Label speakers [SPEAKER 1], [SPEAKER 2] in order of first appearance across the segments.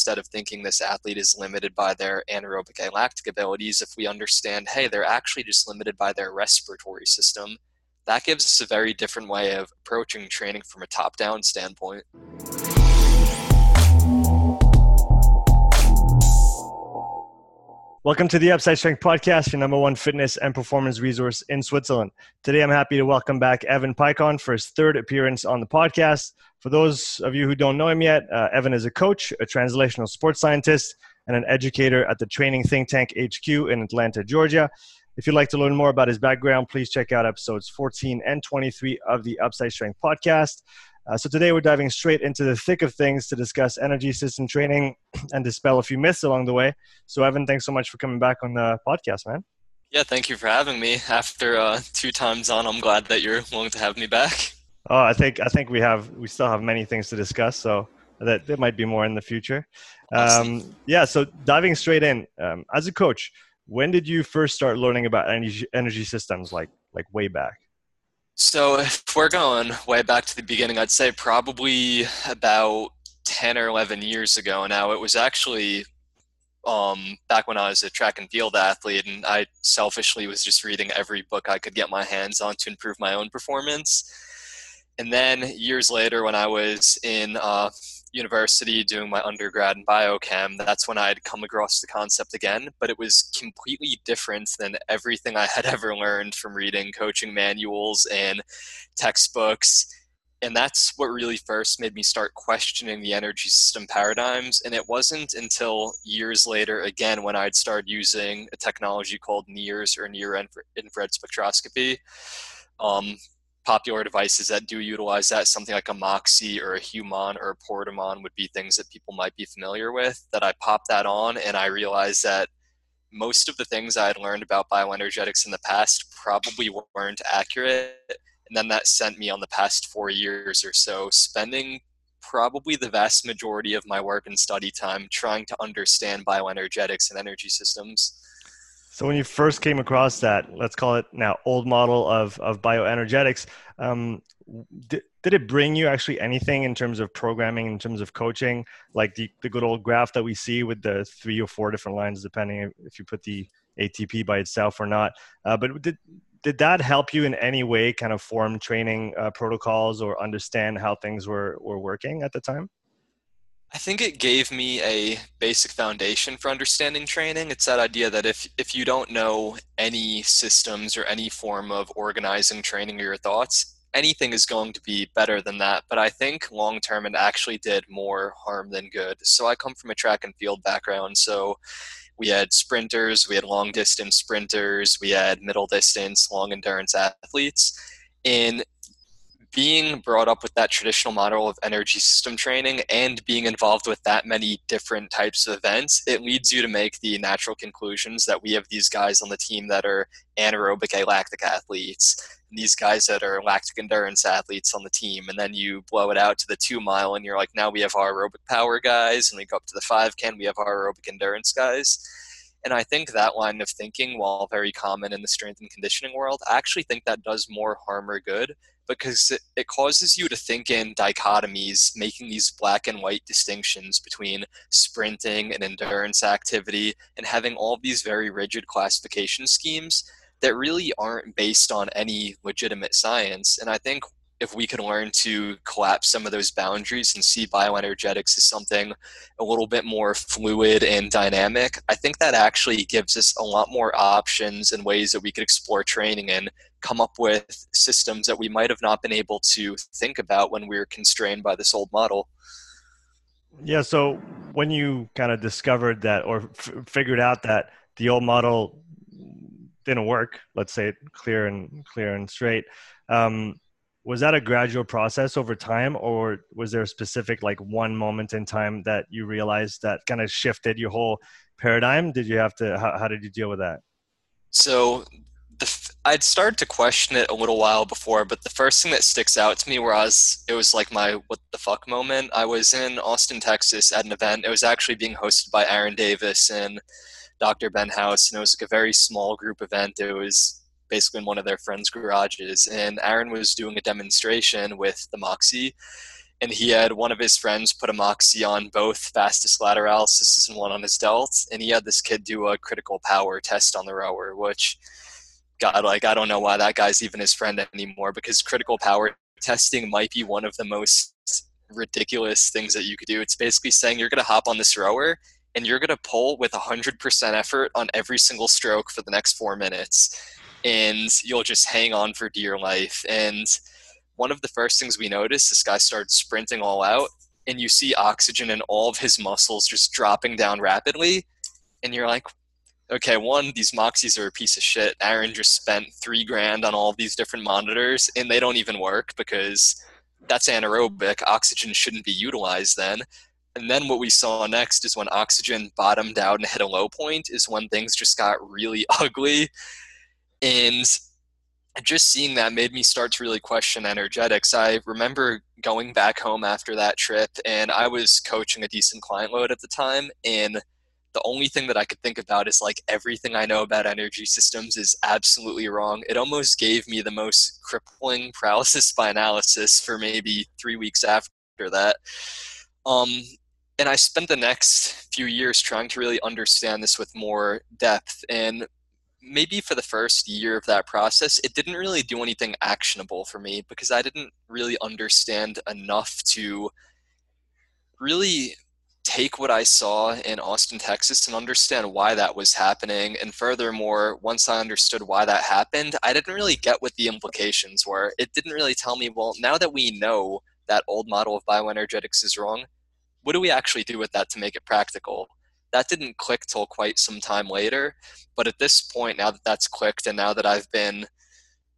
[SPEAKER 1] instead of thinking this athlete is limited by their anaerobic alactic abilities, if we understand, hey, they're actually just limited by their respiratory system, that gives us a very different way of approaching training from a top down standpoint.
[SPEAKER 2] Welcome to the Upside Strength Podcast, your number one fitness and performance resource in Switzerland. Today, I'm happy to welcome back Evan Peikon for his third appearance on the podcast. For those of you who don't know him yet, uh, Evan is a coach, a translational sports scientist, and an educator at the Training Think Tank HQ in Atlanta, Georgia. If you'd like to learn more about his background, please check out episodes 14 and 23 of the Upside Strength Podcast. Uh, so today we're diving straight into the thick of things to discuss energy system training and dispel a few myths along the way. So Evan, thanks so much for coming back on the podcast, man.
[SPEAKER 1] Yeah, thank you for having me. After uh, two times on, I'm glad that you're willing to have me back.
[SPEAKER 2] Oh, I think I think we have we still have many things to discuss, so that there might be more in the future. Um, yeah, so diving straight in, um, as a coach, when did you first start learning about energy energy systems? Like like way back.
[SPEAKER 1] So if we're going way back to the beginning, I'd say probably about 10 or 11 years ago now. It was actually um, back when I was a track and field athlete, and I selfishly was just reading every book I could get my hands on to improve my own performance. And then years later, when I was in uh, university doing my undergrad in biochem, that's when I had come across the concept again. But it was completely different than everything I had ever learned from reading coaching manuals and textbooks. And that's what really first made me start questioning the energy system paradigms. And it wasn't until years later, again, when I'd started using a technology called NIRS or near infrared spectroscopy. Um, popular devices that do utilize that, something like a Moxy or a Humon or a Portamon would be things that people might be familiar with. That I popped that on and I realized that most of the things I had learned about bioenergetics in the past probably weren't accurate. And then that sent me on the past four years or so spending probably the vast majority of my work and study time trying to understand bioenergetics and energy systems.
[SPEAKER 2] So when you first came across that, let's call it now old model of of bioenergetics, um, did, did it bring you actually anything in terms of programming, in terms of coaching, like the, the good old graph that we see with the three or four different lines, depending if you put the ATP by itself or not. Uh, but did did that help you in any way, kind of form training uh, protocols or understand how things were were working at the time?
[SPEAKER 1] I think it gave me a basic foundation for understanding training. It's that idea that if if you don't know any systems or any form of organizing training or your thoughts, anything is going to be better than that. But I think long term it actually did more harm than good. So I come from a track and field background, so we had sprinters, we had long distance sprinters, we had middle distance, long endurance athletes. In being brought up with that traditional model of energy system training and being involved with that many different types of events, it leads you to make the natural conclusions that we have these guys on the team that are anaerobic alactic athletes, and these guys that are lactic endurance athletes on the team. And then you blow it out to the two mile, and you're like, now we have our aerobic power guys, and we go up to the five K, we have our aerobic endurance guys. And I think that line of thinking, while very common in the strength and conditioning world, I actually think that does more harm or good because it, it causes you to think in dichotomies, making these black and white distinctions between sprinting and endurance activity and having all these very rigid classification schemes that really aren't based on any legitimate science. And I think if we can learn to collapse some of those boundaries and see bioenergetics as something a little bit more fluid and dynamic, I think that actually gives us a lot more options and ways that we could explore training and come up with systems that we might have not been able to think about when we were constrained by this old model.
[SPEAKER 2] Yeah. So when you kind of discovered that or f- figured out that the old model didn't work, let's say it clear and clear and straight. Um, was that a gradual process over time or was there a specific like one moment in time that you realized that kind of shifted your whole paradigm did you have to how, how did you deal with that
[SPEAKER 1] so the, i'd started to question it a little while before but the first thing that sticks out to me was it was like my what the fuck moment. I was in austin texas at an event. It was actually being hosted by aaron davis and dr ben house and it was like a very small group event. It was basically in one of their friends' garages, and Aaron was doing a demonstration with the Moxy and he had one of his friends put a Moxy on both vastus lateralis and one on his delt, and he had this kid do a critical power test on the rower, which God, like I don't know why that guy's even his friend anymore because critical power testing might be one of the most ridiculous things that you could do. It's basically saying you're going to hop on this rower and you're going to pull with 100% effort on every single stroke for the next four minutes. And you'll just hang on for dear life. And one of the first things we noticed, this guy started sprinting all out, and you see oxygen in all of his muscles just dropping down rapidly. And you're like, okay, one, these Moxys are a piece of shit. Aaron just spent three grand on all these different monitors, and they don't even work because that's anaerobic. Oxygen shouldn't be utilized then. And then what we saw next is when oxygen bottomed out and hit a low point, is when things just got really ugly. And just seeing that made me start to really question energetics. I remember going back home after that trip, and I was coaching a decent client load at the time. And the only thing that I could think about is like everything I know about energy systems is absolutely wrong. It almost gave me the most crippling paralysis by analysis for maybe three weeks after that. Um, and I spent the next few years trying to really understand this with more depth. And maybe for the first year of that process, it didn't really do anything actionable for me because I didn't really understand enough to really take what I saw in Austin, Texas, and understand why that was happening. And furthermore, once I understood why that happened, I didn't really get what the implications were. It didn't really tell me, well, now that we know that old model of bioenergetics is wrong, what do we actually do with that to make it practical? That didn't click till quite some time later. But at this point, now that that's clicked, and now that I've been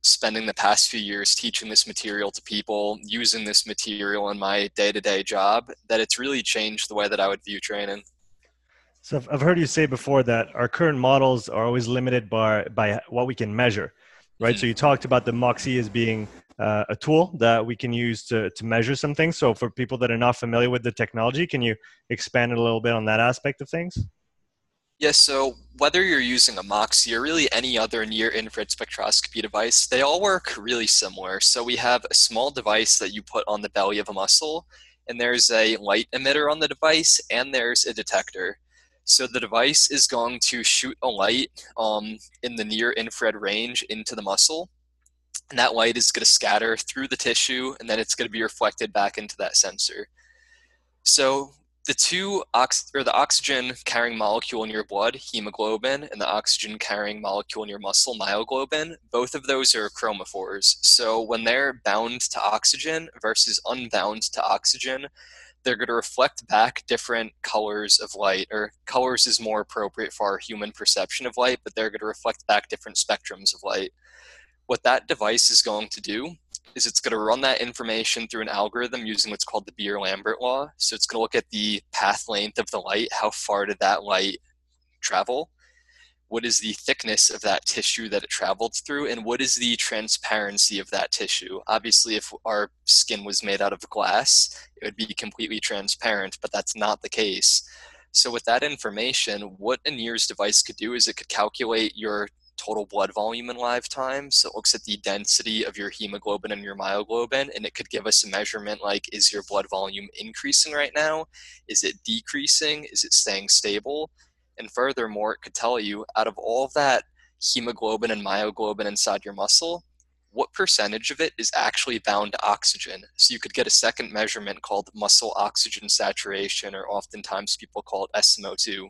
[SPEAKER 1] spending the past few years teaching this material to people, using this material in my day to day job, that it's really changed the way that I would view training.
[SPEAKER 2] So I've heard you say before that our current models are always limited by, by what we can measure, right? Mm-hmm. So you talked about the Moxy as being uh, a tool that we can use to, to measure some things. So for people that are not familiar with the technology, can you expand a little bit on that aspect of things?
[SPEAKER 1] Yes, so whether you're using a Moxy or really any other near infrared spectroscopy device, they all work really similar. So we have a small device that you put on the belly of a muscle, and there's a light emitter on the device, and there's a detector. So the device is going to shoot a light um, in the near infrared range into the muscle, and that light is going to scatter through the tissue, and then it's going to be reflected back into that sensor. So the two ox or the oxygen carrying molecule in your blood, hemoglobin, and the oxygen carrying molecule in your muscle, myoglobin, both of those are chromophores. So when they're bound to oxygen versus unbound to oxygen, they're going to reflect back different colors of light, or colors is more appropriate for our human perception of light, but they're going to reflect back different spectrums of light. What that device is going to do is it's going to run that information through an algorithm using what's called the Beer-Lambert law. So it's going to look at the path length of the light, how far did that light travel, what is the thickness of that tissue that it traveled through, and what is the transparency of that tissue. Obviously, if our skin was made out of glass, it would be completely transparent, but that's not the case. So with that information, what a NIRS device could do is it could calculate your total blood volume in lifetime. So it looks at the density of your hemoglobin and your myoglobin, and it could give us a measurement like is your blood volume increasing right now? Is it decreasing? Is it staying stable? And furthermore, it could tell you out of all of that hemoglobin and myoglobin inside your muscle, what percentage of it is actually bound to oxygen. So you could get a second measurement called muscle oxygen saturation, or oftentimes people call it SMO2.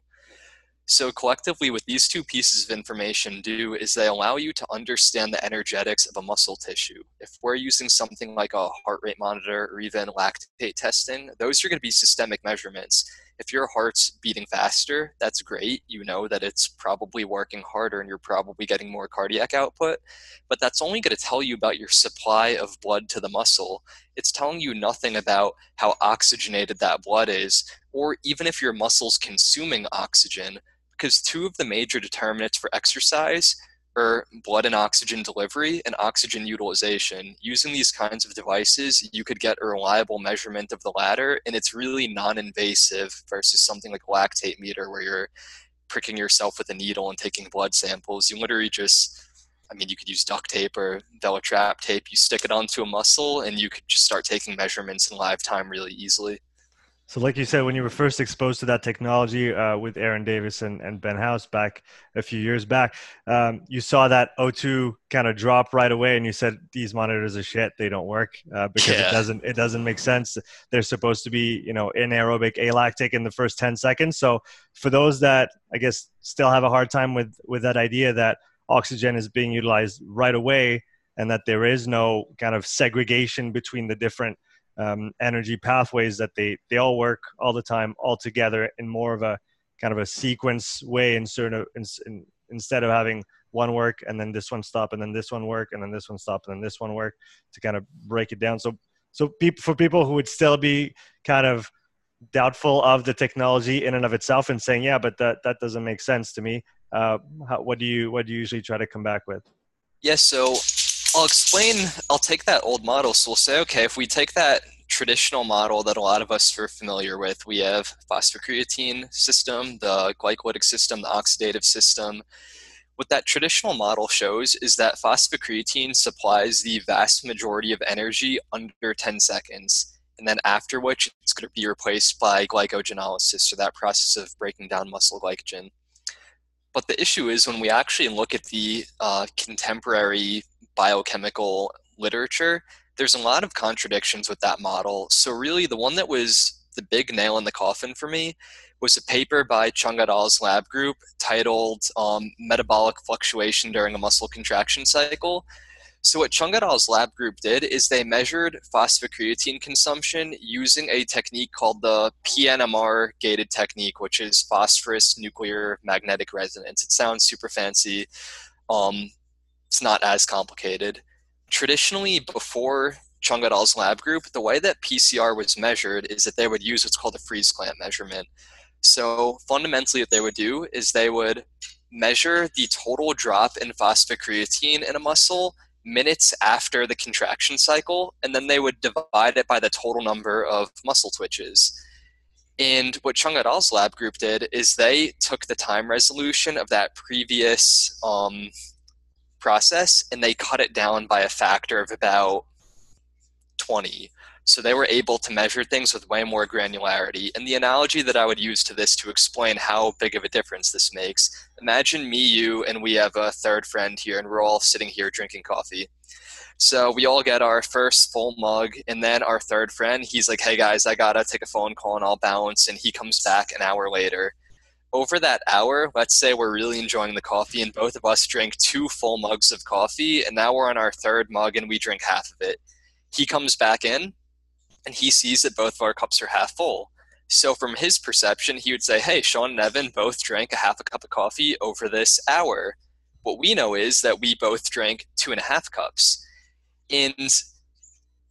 [SPEAKER 1] So collectively, what these two pieces of information do is they allow you to understand the energetics of a muscle tissue. If we're using something like a heart rate monitor or even lactate testing, those are going to be systemic measurements. If your heart's beating faster, that's great. You know that it's probably working harder and you're probably getting more cardiac output. But that's only going to tell you about your supply of blood to the muscle. It's telling you nothing about how oxygenated that blood is, or even if your muscle's consuming oxygen because two of the major determinants for exercise are blood and oxygen delivery and oxygen utilization. Using these kinds of devices, you could get a reliable measurement of the latter, and it's really non invasive versus something like a lactate meter where you're pricking yourself with a needle and taking blood samples. You literally just I mean, you could use duct tape or Velatrap tape. You stick it onto a muscle, and you could just start taking measurements in live time really easily.
[SPEAKER 2] So, like you said, when you were first exposed to that technology uh, with Aaron Davis and, and, Ben House back a few years back, um, you saw that O2 kind of drop right away, and you said these monitors are shit; they don't work uh, because yeah. it doesn't it doesn't make sense. They're supposed to be you know anaerobic alactic in the first ten seconds. So, for those that I guess still have a hard time with with that idea that oxygen is being utilized right away, and that there is no kind of segregation between the different um, energy pathways that they they all work all the time all together in more of a kind of a sequence way in certain in, in, instead of having one work and then this one stop and then this one work and then this one stop and then this one work to kind of break it down. So so people for people who would still be kind of doubtful of the technology in and of itself and saying yeah but that that doesn't make sense to me uh, how, what do you what do you usually try to come back with?
[SPEAKER 1] Yes so I'll explain, I'll take that old model. So we'll say, okay, if we take that traditional model that a lot of us are familiar with, we have phosphocreatine system, the glycolytic system, the oxidative system. What that traditional model shows is that phosphocreatine supplies the vast majority of energy under 10 seconds. And then after which it's going to be replaced by glycogenolysis, so that process of breaking down muscle glycogen. But the issue is when we actually look at the uh, contemporary biochemical literature, there's a lot of contradictions with that model. So, really, the one that was the big nail in the coffin for me was a paper by Chung et al.'s lab group titled um, Metabolic Fluctuation During a Muscle Contraction Cycle. So, what Chung et al.'s lab group did is they measured phosphocreatine consumption using a technique called the PNMR gated technique, which is phosphorus nuclear magnetic resonance. It sounds super fancy. Um, it's not as complicated. Traditionally, before Chung et al.'s lab group, the way that PCR was measured is that they would use what's called a freeze clamp measurement. So fundamentally, what they would do is they would measure the total drop in phosphocreatine in a muscle minutes after the contraction cycle, and then they would divide it by the total number of muscle twitches. And what Chung et al.'s lab group did is they took the time resolution of that previous um, process and they cut it down by a factor of about 20. So they were able to measure things with way more granularity. And the analogy that I would use to this to explain how big of a difference this makes imagine me, you, and we have a third friend here, and we're all sitting here drinking coffee. So we all get our first full mug, and then our third friend, he's like, hey guys, I gotta take a phone call and I'll bounce. And he comes back an hour later over that hour, let's say we're really enjoying the coffee and both of us drink two full mugs of coffee and now we're on our third mug and we drink half of it. He comes back in and he sees that both of our cups are half full. So from his perception, he would say, Hey, Sean and Evan both drank a half a cup of coffee over this hour. What we know is that we both drank two and a half cups. And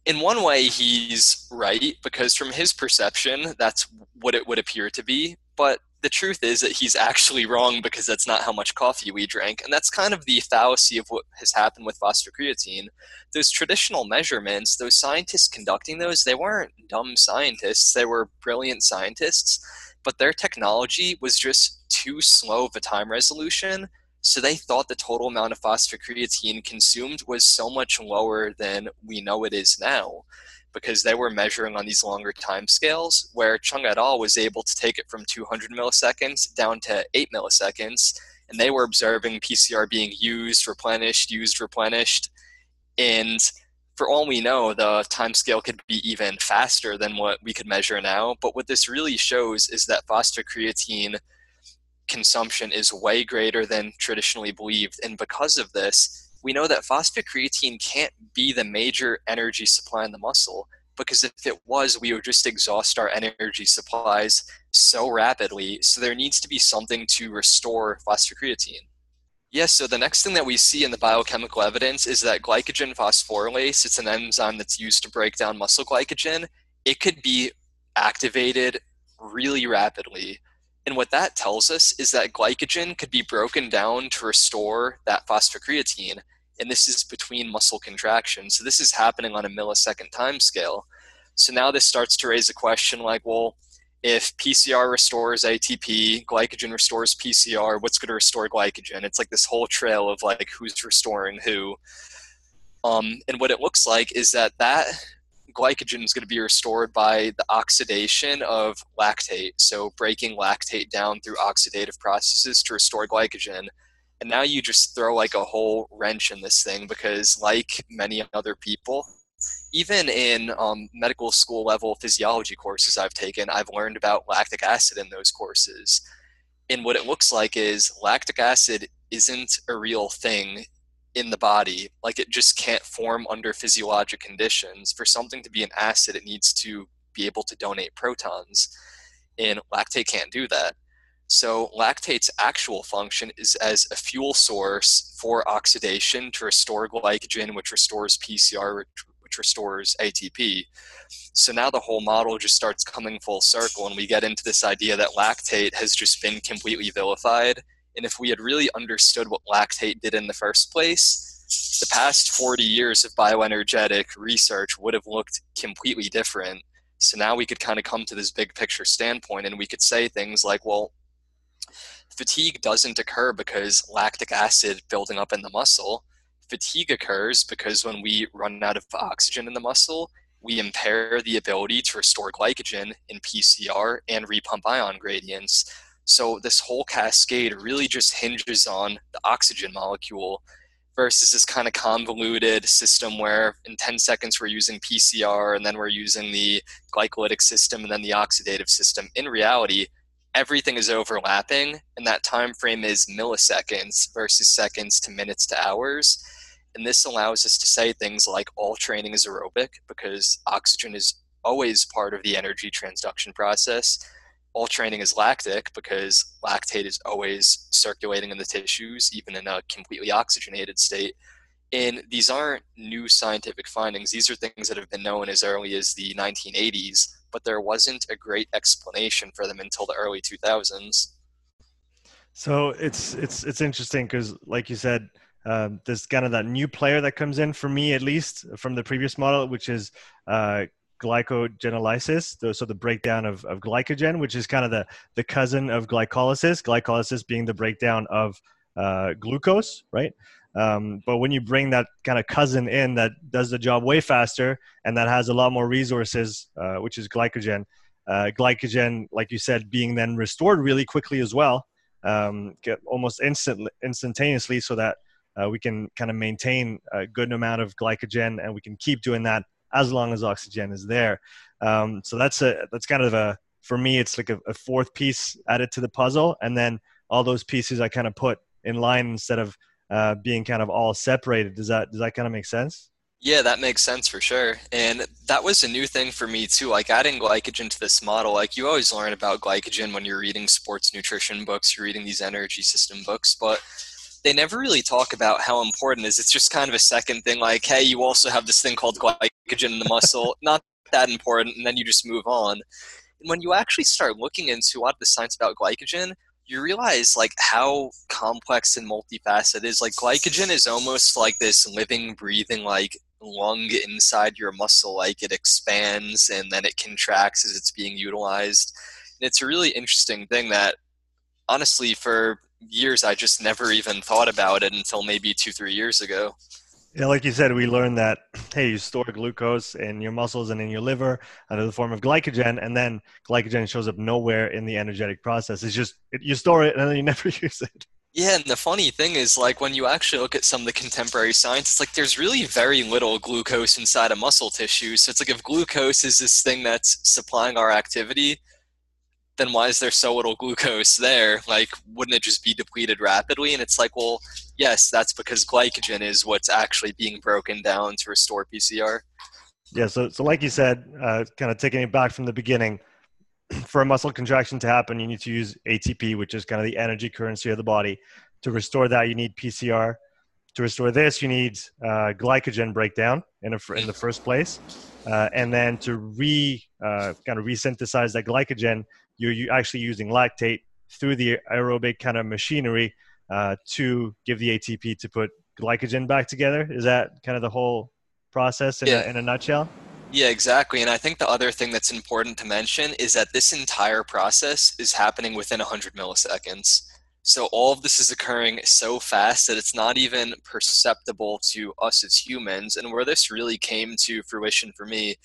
[SPEAKER 1] in one way, he's right because from his perception, that's what it would appear to be. But the truth is that he's actually wrong because that's not how much coffee we drank. And that's kind of the fallacy of what has happened with phosphocreatine. Those traditional measurements, those scientists conducting those, they weren't dumb scientists, they were brilliant scientists, but their technology was just too slow of a time resolution. So they thought the total amount of phosphocreatine consumed was so much lower than we know it is now because they were measuring on these longer time scales, where Chung et al. was able to take it from 200 milliseconds down to 8 milliseconds, and they were observing PCR being used, replenished, used, replenished. And for all we know, the time scale could be even faster than what we could measure now. But what this really shows is that phosphocreatine consumption is way greater than traditionally believed. And because of this, we know that phosphocreatine can't be the major energy supply in the muscle because if it was, we would just exhaust our energy supplies so rapidly. So there needs to be something to restore phosphocreatine. Yes, so the next thing that we see in the biochemical evidence is that glycogen phosphorylase, it's an enzyme that's used to break down muscle glycogen. It could be activated really rapidly. And what that tells us is that glycogen could be broken down to restore that phosphocreatine and this is between muscle contractions. So this is happening on a millisecond time scale. So now this starts to raise a question like, well, if PCR restores ATP, glycogen restores PCR, what's going to restore glycogen? It's like this whole trail of like who's restoring who. Um, and what it looks like is that that glycogen is going to be restored by the oxidation of lactate. So breaking lactate down through oxidative processes to restore glycogen. And now you just throw like a whole wrench in this thing because, like many other people, even in um, medical school level physiology courses I've taken, I've learned about lactic acid in those courses. And what it looks like is lactic acid isn't a real thing in the body. Like it just can't form under physiologic conditions. For something to be an acid, it needs to be able to donate protons. And lactate can't do that. So lactate's actual function is as a fuel source for oxidation to restore glycogen, which restores PCR, which restores ATP. So now the whole model just starts coming full circle, and we get into this idea that lactate has just been completely vilified. And if we had really understood what lactate did in the first place, the past 40 years of bioenergetic research would have looked completely different. So now we could kind of come to this big picture standpoint and we could say things like, well, fatigue doesn't occur because lactic acid building up in the muscle fatigue occurs because when we run out of oxygen in the muscle, we impair the ability to restore glycogen in PCR and repump ion gradients. So this whole cascade really just hinges on the oxygen molecule versus this kind of convoluted system where in 10 seconds we're using PCR and then we're using the glycolytic system and then the oxidative system. In reality, everything is overlapping and that time frame is milliseconds versus seconds to minutes to hours and this allows us to say things like all training is aerobic because oxygen is always part of the energy transduction process. All training is lactic because lactate is always circulating in the tissues, even in a completely oxygenated state. And these aren't new scientific findings. These are things that have been known as early as the 1980s, but there wasn't a great explanation for them until the early 2000s.
[SPEAKER 2] So it's it's it's interesting because, like you said, um, there's kind of that new player that comes in for me at least from the previous model which is uh, glycogenolysis so the breakdown of, of glycogen which is kind of the, the cousin of glycolysis glycolysis being the breakdown of uh, glucose right? Um, but when you bring that kind of cousin in that does the job way faster and that has a lot more resources uh, which is glycogen uh, glycogen like you said being then restored really quickly as well um, almost instant instantaneously so that uh, we can kind of maintain a good amount of glycogen and we can keep doing that as long as oxygen is there. Um, so that's a that's kind of a for me it's like a, a, fourth piece added to the puzzle, and then all those pieces I kind of put in line instead of uh, being kind of all separated. Does that does that kind of make sense?
[SPEAKER 1] Yeah, that makes sense for sure. And that was a new thing for me too. Like adding glycogen to this model, like you always learn about glycogen when you're reading sports nutrition books, you're reading these energy system books, but they never really talk about how important it is. It's just kind of a second thing, like, hey, you also have this thing called glycogen in the muscle. Not that important, and then you just move on. And when you actually start looking into a lot of the science about glycogen, you realize like how complex and multifaceted it is. Like glycogen is almost like this living, breathing like lung inside your muscle. Like it expands and then it contracts as it's being utilized. And it's a really interesting thing that honestly for years I just never even thought about it until maybe two, three years ago.
[SPEAKER 2] Yeah, like you said, we learned that hey, you store glucose in your muscles and in your liver under the form of glycogen, and then glycogen shows up nowhere in the energetic process. It's just it, you store it and then you never use it.
[SPEAKER 1] Yeah, and the funny thing is, like when you actually look at some of the contemporary science, it's like there's really very little glucose inside of muscle tissue. So it's like if glucose is this thing that's supplying our activity, then why is there so little glucose there? Like, wouldn't it just be depleted rapidly? And it's like, well, yes, that's because glycogen is what's actually being broken down to restore PCR.
[SPEAKER 2] Yeah, so, so like you said, uh, kind of taking it back from the beginning, for a muscle contraction to happen, you need to use ATP, which is kind of the energy currency of the body. To restore that, you need PCR. To restore this, you need uh, glycogen breakdown in, a, in the first place. Uh, and then to re uh, kind of resynthesize that glycogen, you're actually using lactate through the aerobic kind of machinery uh, to give the ATP to put glycogen back together. Is that kind of the whole process in, yeah. a, in a nutshell?
[SPEAKER 1] Yeah, exactly. And I think the other thing that's important to mention is that this entire process is happening within 100 milliseconds. So all of this is occurring so fast that it's not even perceptible to us as humans. And where this really came to fruition for me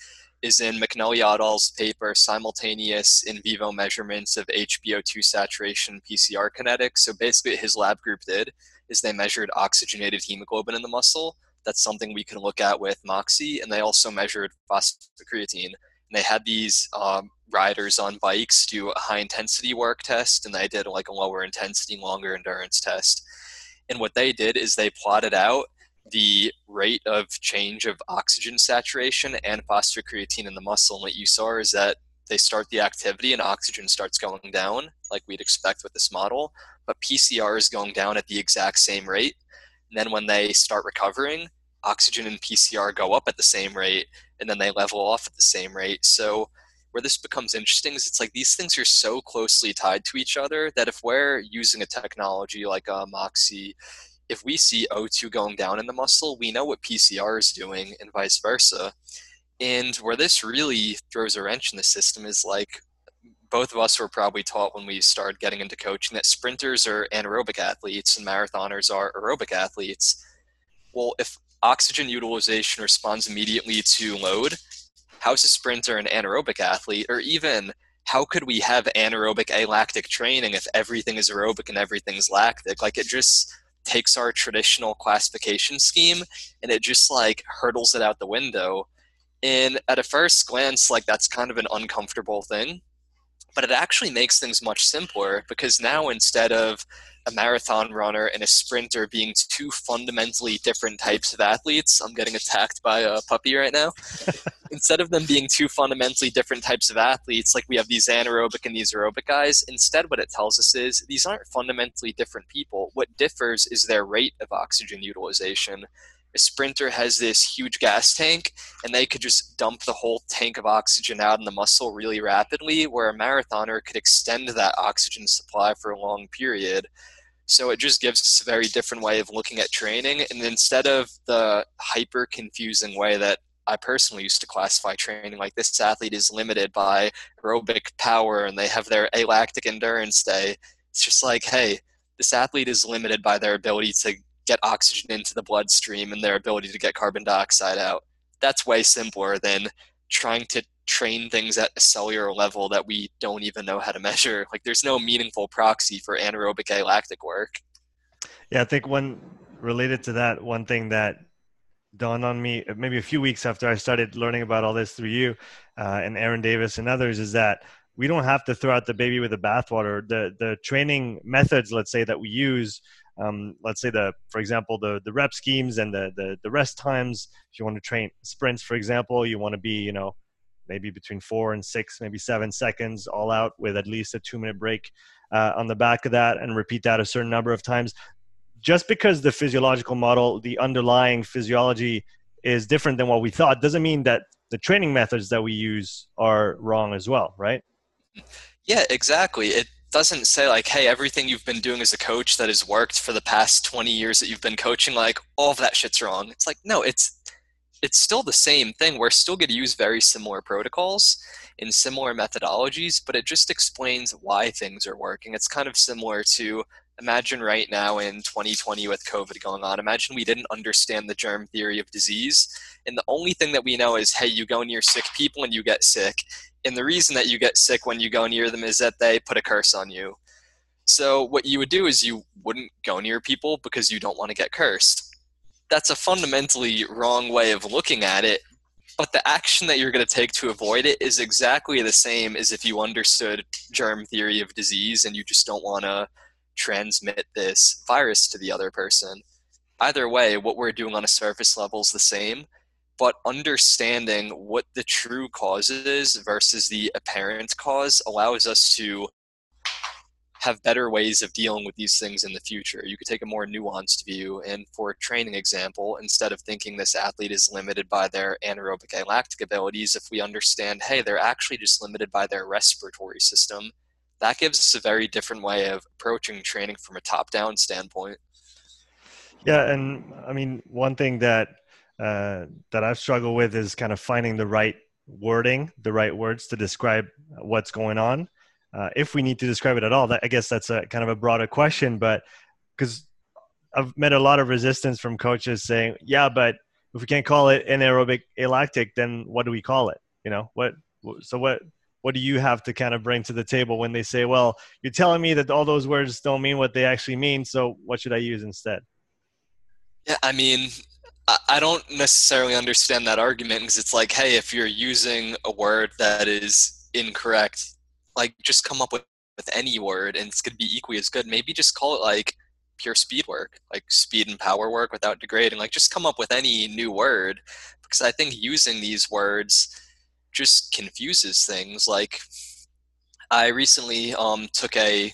[SPEAKER 1] is in McCully et al.'s paper, Simultaneous in Vivo Measurements of HbO2 Saturation PCR Kinetics. So basically, his lab group did is they measured oxygenated hemoglobin in the muscle. That's something we can look at with Moxy. And they also measured phosphocreatine. And they had these um, riders on bikes do a high intensity work test, and they did like a lower intensity, longer endurance test. And what they did is they plotted out the rate of change of oxygen saturation and phosphocreatine in the muscle. And what you saw is that they start the activity and oxygen starts going down, like we'd expect with this model, but PCR is going down at the exact same rate. And then when they start recovering, oxygen and PCR go up at the same rate, and then they level off at the same rate. So where this becomes interesting is it's like these things are so closely tied to each other that if we're using a technology like a uh, Moxy if we see O2 going down in the muscle, we know what PCR is doing and vice versa. And where this really throws a wrench in the system is like both of us were probably taught when we started getting into coaching that sprinters are anaerobic athletes and marathoners are aerobic athletes. Well, if oxygen utilization responds immediately to load, how's a sprinter an anaerobic athlete? Or even how could we have anaerobic alactic training if everything is aerobic and everything's lactic? Like it just takes our traditional classification scheme and it just like hurdles it out the window. And at a first glance, like that's kind of an uncomfortable thing. But it actually makes things much simpler because now instead of a marathon runner and a sprinter being two fundamentally different types of athletes. I'm getting attacked by a puppy right now. instead of them being two fundamentally different types of athletes, like we have these anaerobic and these aerobic guys, instead what it tells us is these aren't fundamentally different people. What differs is their rate of oxygen utilization. A sprinter has this huge gas tank and they could just dump the whole tank of oxygen out in the muscle really rapidly, where a marathoner could extend that oxygen supply for a long period. So it just gives us a very different way of looking at training. And instead of the hyper confusing way that I personally used to classify training, like this athlete is limited by aerobic power and they have their alactic endurance day, it's just like, hey, this athlete is limited by their ability to get oxygen into the bloodstream and their ability to get carbon dioxide out. That's way simpler than trying to train things at a cellular level that we don't even know how to measure. Like there's no meaningful proxy for anaerobic alactic work.
[SPEAKER 2] Yeah, I think one related to that, one thing that dawned on me maybe a few weeks after I started learning about all this through you uh, and Aaron Davis and others is that we don't have to throw out the baby with the bathwater. The the training methods, let's say, that we use, um, let's say the for example the the rep schemes and the, the the rest times. If you want to train sprints, for example, you want to be you know maybe between four and six, maybe seven seconds all out with at least a two minute break uh, on the back of that and repeat that a certain number of times. Just because the physiological model, the underlying physiology is different than what we thought, doesn't mean that the training methods that we use are wrong as well, right?
[SPEAKER 1] Yeah, exactly. It doesn't say like, hey, everything you've been doing as a coach that has worked for the past 20 years that you've been coaching, like all of that shit's wrong. It's like, no, it's it's still the same thing. We're still going to use very similar protocols in similar methodologies, but it just explains why things are working. It's kind of similar to imagine right now in 2020 with COVID going on, imagine we didn't understand the germ theory of disease. And the only thing that we know is hey, you go near sick people and you get sick. And the reason that you get sick when you go near them is that they put a curse on you. So, what you would do is you wouldn't go near people because you don't want to get cursed that's a fundamentally wrong way of looking at it but the action that you're going to take to avoid it is exactly the same as if you understood germ theory of disease and you just don't want to transmit this virus to the other person. Either way what we're doing on a surface level is the same but understanding what the true cause is versus the apparent cause allows us to have better ways of dealing with these things in the future. You could take a more nuanced view. And for a training example, instead of thinking this athlete is limited by their anaerobic alactic abilities, if we understand, hey, they're actually just limited by their respiratory system, that gives us a very different way of approaching training from a top down standpoint.
[SPEAKER 2] Yeah. And I mean, one thing that uh, that I've struggled with is kind of finding the right wording, the right words to describe what's going on. Uh, if we need to describe it at all, that, I guess that's a kind of a broader question, but because I've met a lot of resistance from coaches saying, yeah, but if we can't call it anaerobic alactic, then what do we call it? You know, what, so what, what do you have to kind of bring to the table when they say, well, you're telling me that all those words don't mean what they actually mean. So what should I use instead?
[SPEAKER 1] Yeah. I mean, I don't necessarily understand that argument because it's like, hey, if you're using a word that is incorrect, like just come up with, with any word and it's going to be equally as good. Maybe just call it like pure speed work, like speed and power work without degrading. Like just come up with any new word because I think using these words just confuses things. Like I recently um, took a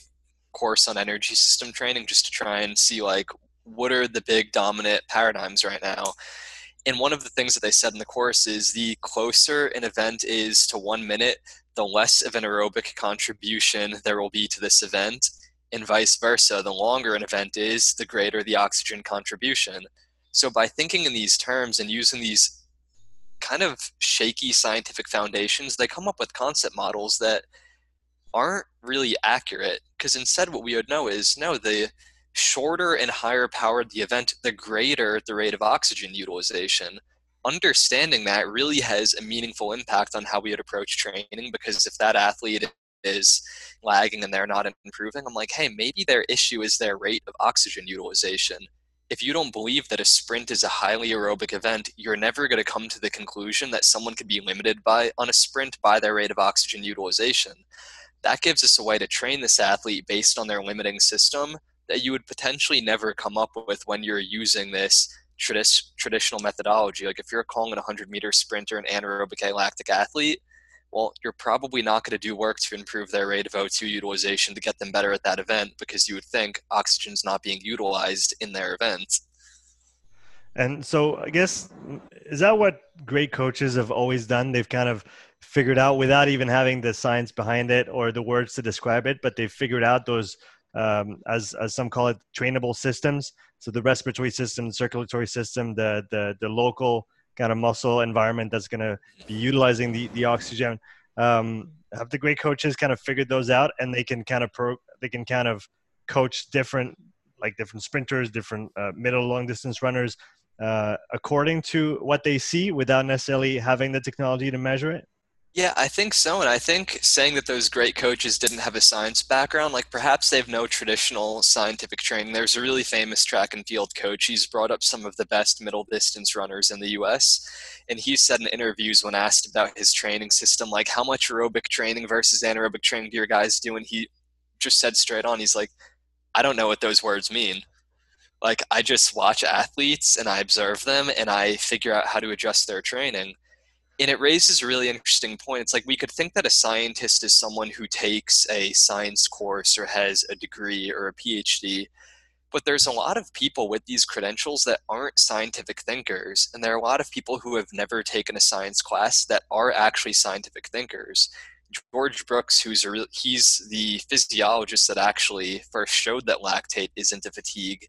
[SPEAKER 1] course on energy system training just to try and see like what are the big dominant paradigms right now? And one of the things that they said in the course is the closer an event is to one minute, the less of an aerobic contribution there will be to this event, and vice versa. The longer an event is, the greater the oxygen contribution. So, by thinking in these terms and using these kind of shaky scientific foundations, they come up with concept models that aren't really accurate. Because instead, what we would know is no, the shorter and higher powered the event, the greater the rate of oxygen utilization. Understanding that really has a meaningful impact on how we would approach training because if that athlete is lagging and they're not improving, I'm like, hey, maybe their issue is their rate of oxygen utilization. If you don't believe that a sprint is a highly aerobic event, you're never going to come to the conclusion that someone could be limited by on a sprint by their rate of oxygen utilization. That gives us a way to train this athlete based on their limiting system that you would potentially never come up with when you're using this tradi- traditional methodology. Like if you're calling a 100 meter sprinter an anaerobic lactic athlete, well, you're probably not going to do work to improve their rate of O2 utilization to get them better at that event because you would think oxygen's not being utilized in their event.
[SPEAKER 2] And so, I guess, is that what great coaches have always done? They've kind of figured out without even having the science behind it or the words to describe it, but they've figured out those um, as, as some call it trainable systems. So the respiratory system, circulatory system, the, the, the local kind of muscle environment that's going to be utilizing the, the oxygen. Um, have the great coaches kind of figured those out and they can kind of pro, they can kind of coach different, like different sprinters, different uh, middle long distance runners, uh, according to what they see without necessarily having the technology to measure it?
[SPEAKER 1] Yeah, I think so. And I think saying that those great coaches didn't have a science background, like perhaps they have no traditional scientific training. There's a really famous track and field coach. He's brought up some of the best middle distance runners in the US. And he said in interviews when asked about his training system, like how much aerobic training versus anaerobic training do your guys do? And he just said straight on, he's like, I don't know what those words mean. Like I just watch athletes and I observe them and I figure out how to adjust their training and it raises a really interesting point. It's like we could think that a scientist is someone who takes a science course or has a degree or a PhD, but there's a lot of people with these credentials that aren't scientific thinkers, and there are a lot of people who have never taken a science class that are actually scientific thinkers. George Brooks, who's a he's the physiologist that actually first showed that lactate isn't a fatigue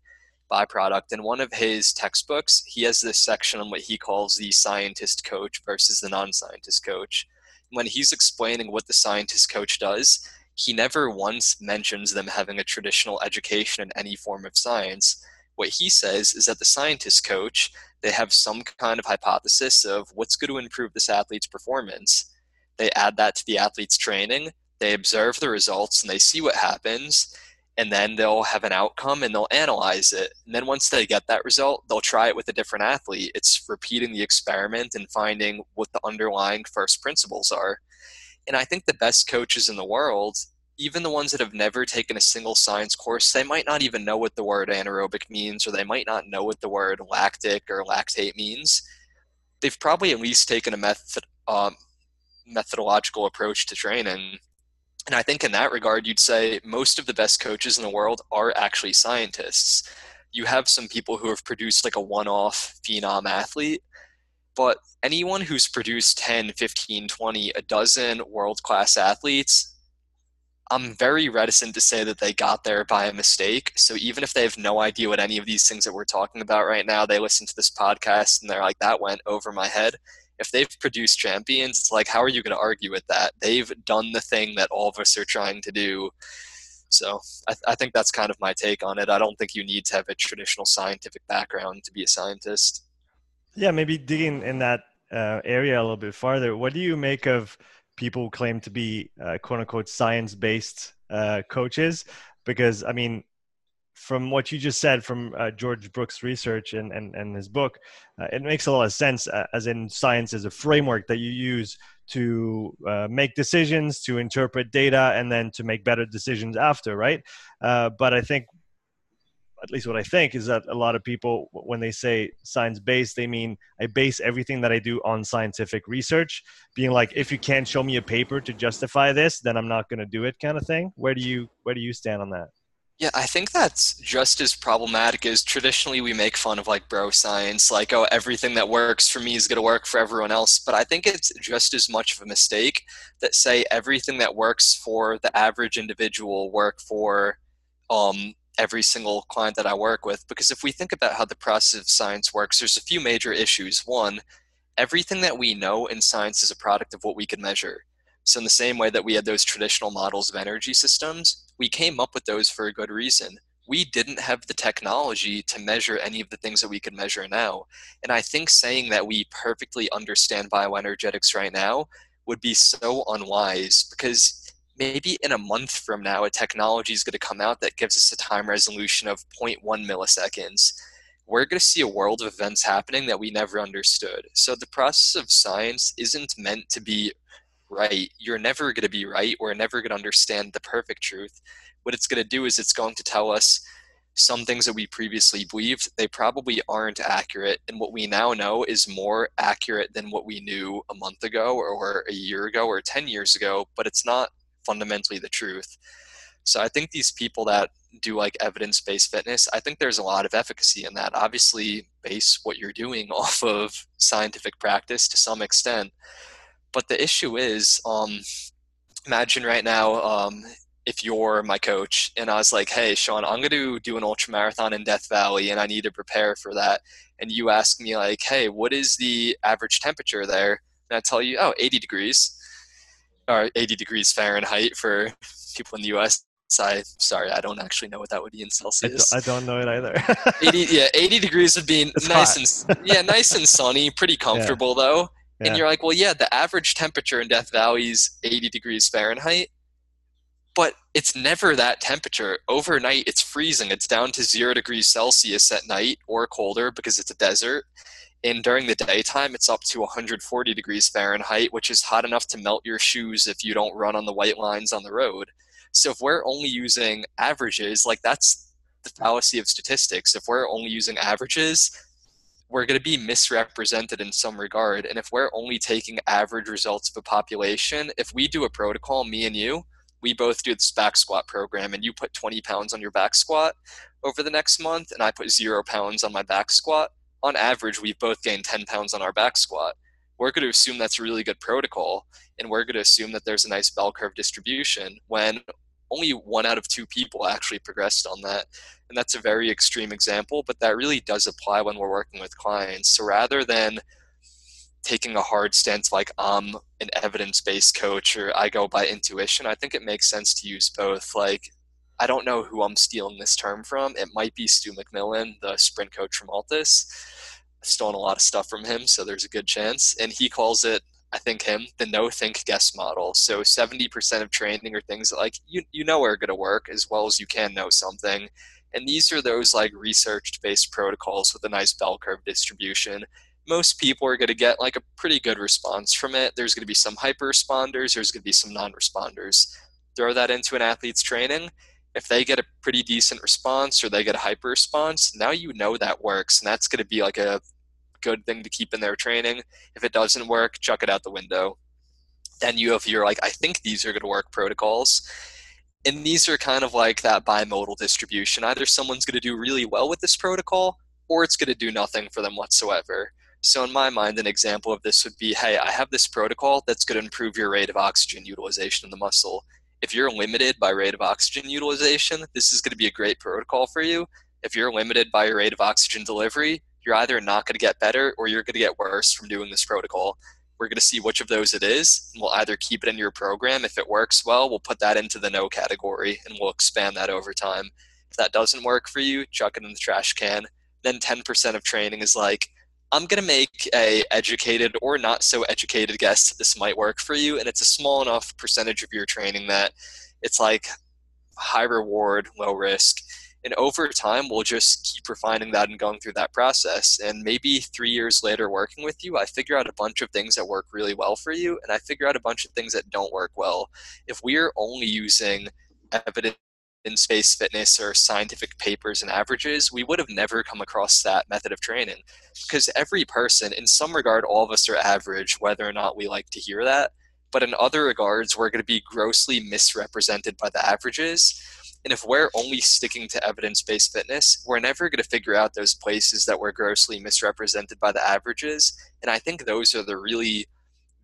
[SPEAKER 1] byproduct. In one of his textbooks, he has this section on what he calls the scientist coach versus the non scientist coach. When he's explaining what the scientist coach does, he never once mentions them having a traditional education in any form of science. What he says is that the scientist coach, they have some kind of hypothesis of what's going to improve this athlete's performance. They add that to the athlete's training, they observe the results, and they see what happens and then they'll have an outcome and they'll analyze it. And then once they get that result, they'll try it with a different athlete. It's repeating the experiment and finding what the underlying first principles are. And I think the best coaches in the world, even the ones that have never taken a single science course, they might not even know what the word anaerobic means, or they might not know what the word lactic or lactate means. They've probably at least taken a method, um, methodological approach to training and I think in that regard, you'd say most of the best coaches in the world are actually scientists. You have some people who have produced like a one off phenom athlete, but anyone who's produced 10, 15, 20, a dozen world class athletes, I'm very reticent to say that they got there by a mistake. So even if they have no idea what any of these things that we're talking about right now, they listen to this podcast and they're like, that went over my head. If they've produced champions, it's like, how are you going to argue with that? They've done the thing that all of us are trying to do. So I, th- I think that's kind of my take on it. I don't think you need to have a traditional scientific background to be a scientist.
[SPEAKER 2] Yeah, maybe digging in that uh, area a little bit farther. What do you make of people who claim to be uh, quote unquote science based uh, coaches because i mean from what you just said from uh, george brooks research and, and, and his book uh, it makes a lot of sense uh, as in science is a framework that you use to uh, make decisions to interpret data and then to make better decisions after right but i think at least what I think is that a lot of people, when they say science based, they mean I base everything that I do on scientific research, being like, if you can't show me a paper to justify this, then I'm not going to do it, kind of thing. Where do you where do you stand on that?
[SPEAKER 1] Yeah, I think that's just as problematic as traditionally we make fun of like bro science, like, oh, everything that works for me is going to work for everyone else. But I think it's just as much of a mistake that say everything that works for the average individual work for um, every single client that I work with because if we think about how the process of science works, there's a few major issues. One, everything that we know in science is a product of what we can measure. So, in the same way that we had those traditional models of energy systems, we came up with those for a good reason. We didn't have the technology to measure any of the things that we can measure now. And I think saying that we perfectly understand bioenergetics right now would be so unwise because maybe in a month from now, a technology is going to come out that gives us a time resolution of 0.1 milliseconds. We're going to see a world of events happening that we never understood. So the process of science isn't meant to be right. You're never going to be right. We're never going to understand the perfect truth. What it's going to do is it's going to tell us some things that we previously believed they probably aren't accurate and what we now know is more accurate than what we knew a month ago or, a year ago or 10 years ago but it's not fundamentally the truth. So I think these people that do like evidence based fitness, I think there's a lot of efficacy in that. Obviously, base what you're doing off of scientific practice to some extent. But the issue is, um, imagine right now um, if you're my coach and I was like, hey, Sean, I'm going to do an ultra marathon in Death Valley and I need to prepare for that. And you ask me, like, hey, what is the average temperature there? And I tell you, oh, 80 degrees or 80 degrees Fahrenheit for people in the US. I sorry, I don't actually know what that would be in Celsius.
[SPEAKER 2] I don't, I don't know it either.
[SPEAKER 1] 80, yeah, 80 degrees would be it's nice hot. and yeah, nice and sunny, pretty comfortable yeah. though. Yeah. And you're like, well, yeah, the average temperature in Death Valley is 80 degrees Fahrenheit, but it's never that temperature. Overnight, it's freezing. It's down to zero degrees Celsius at night or colder because it's a desert. And during the daytime, it's up to 140 degrees Fahrenheit, which is hot enough to melt your shoes if you don't run on the white lines on the road. So if we're only using averages, like that's the fallacy of statistics. If we're only using averages, we're going to be misrepresented in some regard. And if we're only taking average results of a population, if we do a protocol, me and you, we both do this back squat program, and you put 20 pounds on your back squat over the next month, and I put zero pounds on my back squat, on average, we've both gained 10 pounds on our back squat. We're going to assume that's a really good protocol, and we're going to assume that there's a nice bell curve distribution when only one out of two people actually progressed on that. And that's a very extreme example, but that really does apply when we're working with clients. So rather than taking a hard stance like I'm an evidence based coach or I go by intuition, I think it makes sense to use both. Like, I don't know who I'm stealing this term from. It might be Stu McMillan, the sprint coach from ALTIS. I've stolen a lot of stuff from him, so there's a good chance. And he calls it, I think him, the know think guess model. So 70% of training are things that like you you know are going to work as well as you can know something. And these are those like research based protocols with a nice bell curve distribution. Most people are going to get like a pretty good response from it. There's going to be some hyper responders, there's going to be some non responders. Throw that into an athlete's training if they get a pretty decent response or they get a hyper response, now you know that works, and that's going to be like a good thing to keep in their training. If it doesn't work, chuck it out the window. Then you have your like, I think these are going to work protocols. And these are kind of like that bimodal distribution. Either someone's going to do really well with this protocol, or it's going to do nothing for them whatsoever. So, in my mind, an example of this would be hey, I have this protocol that's going to improve your rate of oxygen utilization in the muscle if you're limited by rate of oxygen utilization, this is going to be a great protocol for you. If you're limited by your rate of oxygen delivery, you're either not going to get better or you're going to get worse from doing this protocol. We're going to see which of those it is, and we'll either keep it in your program. If it works well, we'll put that into the know category and we'll expand that over time. If that doesn't work for you, chuck it in the trash can. Then 10% of training is like, I'm going to make a educated or not so educated guess this might work for you, and it's a small enough percentage of your training that it's like high reward, low risk. And over time, we'll just keep refining that and going through that process. And maybe three years later, working with you, I figure out a bunch of things that work really well for you, and I figure out a bunch of things that don't work well. If we're only using evidence in space fitness or scientific papers and averages, we would have never come across that method of training. Because every person, in some regard, all of us are average, whether or not we like to hear that. But in other regards, we're going to be grossly misrepresented by the averages. And if we're only sticking to evidence based fitness, we're never going to figure out those places that we're grossly misrepresented by the averages. And I think those are the really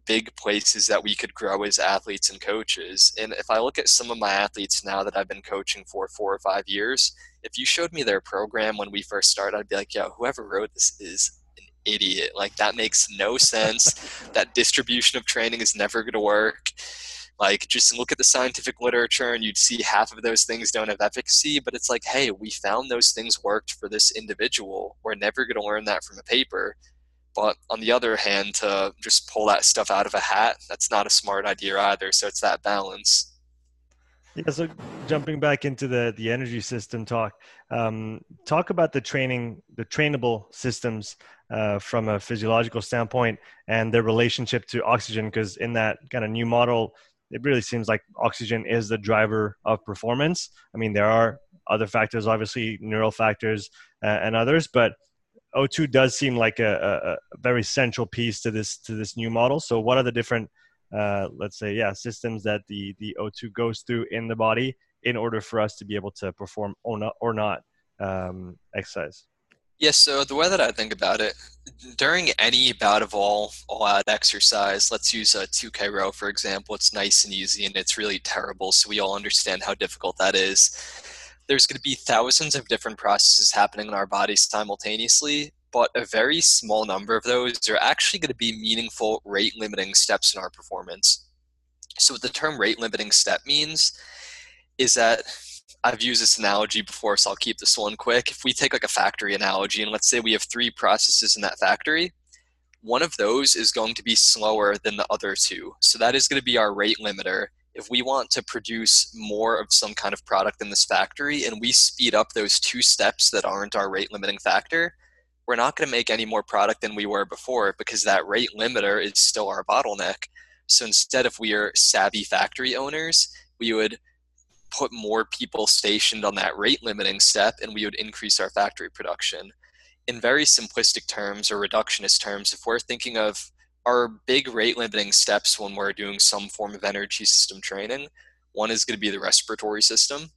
[SPEAKER 1] big places that we could grow as athletes and coaches. And if I look at some of my athletes now that I've been coaching for four or five years, if you showed me their program when we first started, I'd be like, yo, whoever wrote this is an idiot. Like, that makes no sense. that distribution of training is never going to work. Like, just look at the scientific literature and you'd see half of those things don't have efficacy. But it's like, hey, we found those things worked for this individual. We're never going to learn that from a paper. But on the other hand, to just pull that stuff out of a hat, that's not a smart idea either. So it's that balance.
[SPEAKER 2] Yeah. So jumping back into the the energy system talk, um, talk about the training, the trainable systems uh, from a physiological standpoint and their relationship to oxygen. Because in that kind of new model, it really seems like oxygen is the driver of performance. I mean, there are other factors, obviously neural factors uh, and others, but O2 does seem like a, a, very central piece to this to this new model. So, what are the different, uh, let's say, yeah, systems that the the O2 goes through in the body in order for us to be able to perform or not or not um, exercise?
[SPEAKER 1] Yes. So the way that I think about it, during any bout of all all out exercise, let's use uh, a 2K row for example. It's nice and easy, and it's really terrible. So we all understand how difficult that is there's going to be thousands of different processes happening in our bodies simultaneously, but a very small number of those are actually going to be meaningful rate limiting steps in our performance. So, what the term rate limiting step means is that I've used this analogy before, so I'll keep this one quick. If we take like a factory analogy, and let's say we have three processes in that factory, one of those is going to be slower than the other two. So, that is going to be our rate limiter if we want to produce more of some kind of product in this factory and we speed up those two steps that aren't our rate limiting factor, we're not going to make any more product than we were before because that rate limiter is still our bottleneck. So instead, if we are savvy factory owners, we would put more people stationed on that rate limiting step and we would increase our factory production. In very simplistic terms or reductionist terms, if we're thinking of our big rate limiting steps when we're doing some form of energy system training. One is going to be the respiratory system.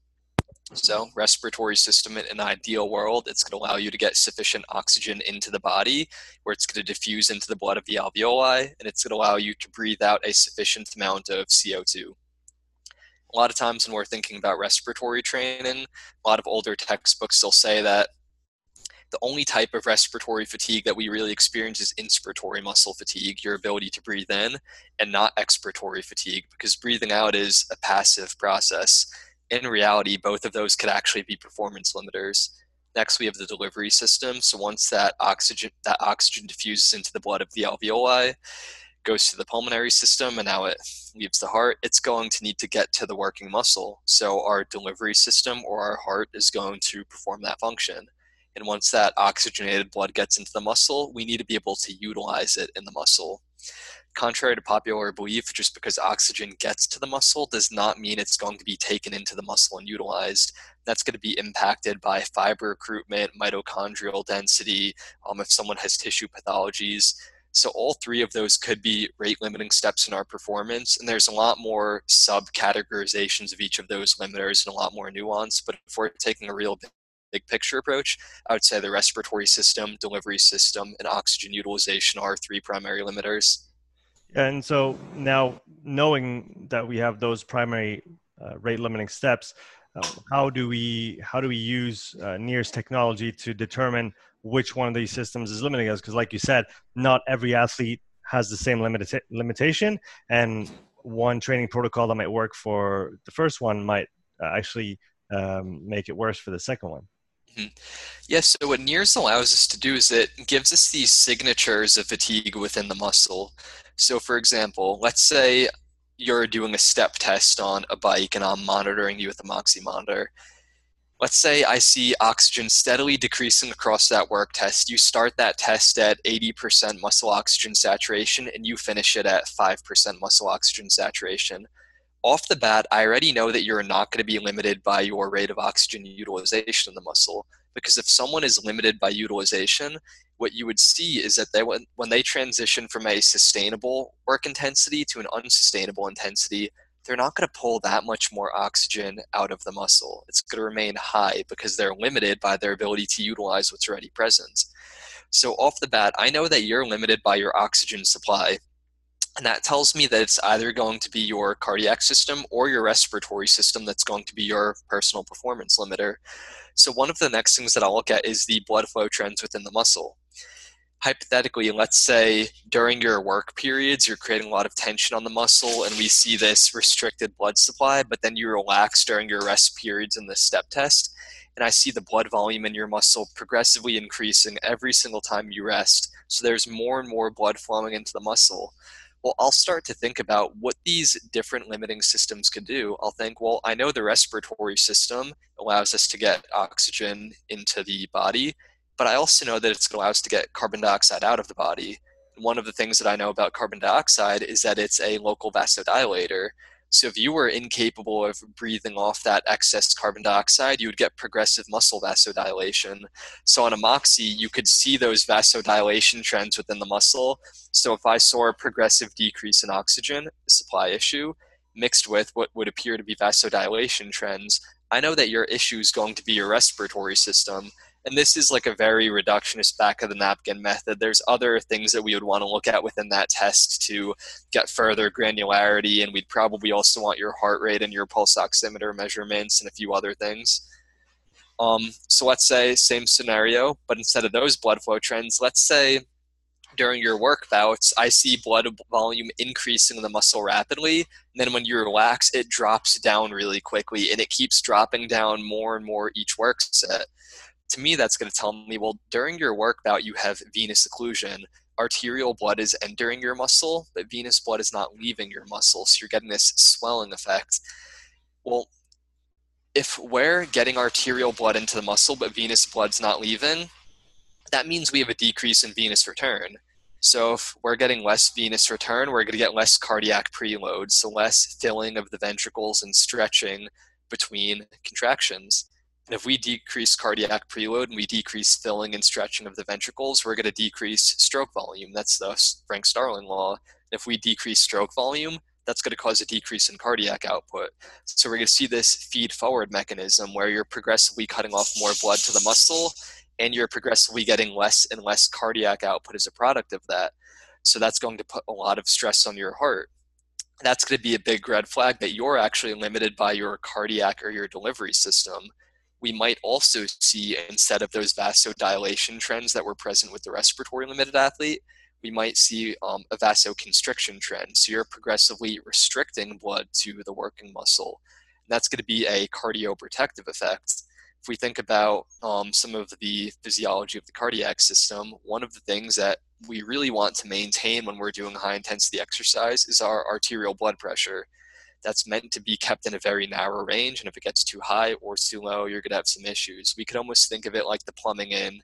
[SPEAKER 1] So, respiratory system in an ideal world, it's going to allow you to get sufficient oxygen into the body, where it's going to diffuse into the blood of the alveoli, and it's going to allow you to breathe out a sufficient amount of CO2. A lot of times when we're thinking about respiratory training, a lot of older textbooks will say that the only type of respiratory fatigue that we really experience is inspiratory muscle fatigue, your ability to breathe in, and not expiratory fatigue, because breathing out is a passive process. In reality, both of those could actually be performance limiters. Next, we have the delivery system. So once that oxygen that oxygen diffuses into the blood of the alveoli, goes to the pulmonary system, and now it leaves the heart. It's going to need to get to the working muscle. So our delivery system or our heart is going to perform that function. And once that oxygenated blood gets into the muscle, we need to be able to utilize it in the muscle. Contrary to popular belief, just because oxygen gets to the muscle does not mean it's going to be taken into the muscle and utilized. That's going to be impacted by fiber recruitment, mitochondrial density, um, if someone has tissue pathologies. So all three of those could be rate limiting steps in our performance. And there's a lot more subcategorizations of each of those limiters and a lot more nuance. But if we're taking a real big picture approach, I would say the respiratory system, delivery system, and oxygen utilization are three primary limiters.
[SPEAKER 2] And so now knowing that we have those primary uh, rate limiting steps. Um, how do we how do we use uh, NIRS technology to determine which one of these systems is limiting us? Because, like you said, not every athlete has the same limita- limitation, and one training protocol that might work for the first one might uh, actually um, make it worse for the second one.
[SPEAKER 1] Mm-hmm. Yes, so what NIRS allows us to do is it gives us these signatures of fatigue within the muscle. So, for example, let's say you're doing a step test on a bike and I'm monitoring you with a Moxy monitor. Let's say I see oxygen steadily decreasing across that work test. You start that test at 80% muscle oxygen saturation and you finish it at 5% muscle oxygen saturation. Off the bat, I already know that you're not going to be limited by your rate of oxygen utilization in the muscle because if someone is limited by utilization, what you would see is that they when, when they transition from a sustainable work intensity to an unsustainable intensity they're not going to pull that much more oxygen out of the muscle. It's going to remain high because they're limited by their ability to utilize what's already present. So off the bat i know that you're limited by your oxygen supply and that tells me that it's either going to be your cardiac system or your respiratory system that's going to be your personal performance limiter. So, one of the next things that I'll look at is the blood flow trends within the muscle hypothetically, let's say during your work periods, you're creating a lot of tension on the muscle, and we see this restricted blood supply, but then you relax during your rest periods in the step test. And I see the blood volume in your muscle progressively increasing every single time you rest. So there's more and more blood flowing into the muscle. Well, I'll start to think about what these different limiting systems can do. I'll think, well, I know the respiratory system allows us to get oxygen into the body but I also know that it's going to get carbon dioxide out of the body. one of the things that I know about carbon dioxide is that it's a local vasodilator. So if you were incapable of breathing off that excess carbon dioxide, you would get progressive muscle vasodilation. So on a Moxy, you could see those vasodilation trends within the muscle. So if I saw a progressive decrease in oxygen, supply issue, mixed with what would appear to be vasodilation trends, I know that your issue is going to be your respiratory system and this is like a very reductionist back of the napkin method there's other things that we would want to look at within that test to get further granularity and we'd probably also want your heart rate and your pulse oximeter measurements and a few other things um, so let's say same scenario but instead of those blood flow trends let's say during your work bouts, I see blood volume increasing in the muscle rapidly. And then when you relax, it drops down really quickly and it keeps dropping down more and more each work set to me, that's going to tell me, well, during your work bout, you have venous occlusion. Arterial blood is entering your muscle, but venous blood is not leaving your muscle. So you're getting this swelling effect. Well, if we're getting arterial blood into the muscle, but venous blood's not leaving, that means we have a decrease in venous return. So if we're getting less venous return, we're going to get less cardiac preload, so less filling of the ventricles and stretching between contractions. And if we decrease cardiac preload and we decrease filling and stretching of the ventricles, we're going to decrease stroke volume. That's the Frank Starling law. If we decrease stroke volume, that's going to cause a decrease in cardiac output. So we're going to see this feed forward mechanism where you're progressively cutting off more blood to the muscle and you're progressively getting less and less cardiac output as a product of that. So that's going to put a lot of stress on your heart. That's going to be a big red flag that you're actually limited by your cardiac or your delivery system we might also see instead of those vasodilation trends that were present with the respiratory limited athlete, we might see um, a vasoconstriction trend. So you're progressively restricting blood to the working muscle. And that's going to be a cardioprotective effect. If we think about um, some of the physiology of the cardiac system, one of the things that we really want to maintain when we're doing high intensity exercise is our arterial blood pressure that's meant to be kept in a very narrow range. And if it gets too high or too low, you're going to have some issues. We could almost think of it like the plumbing in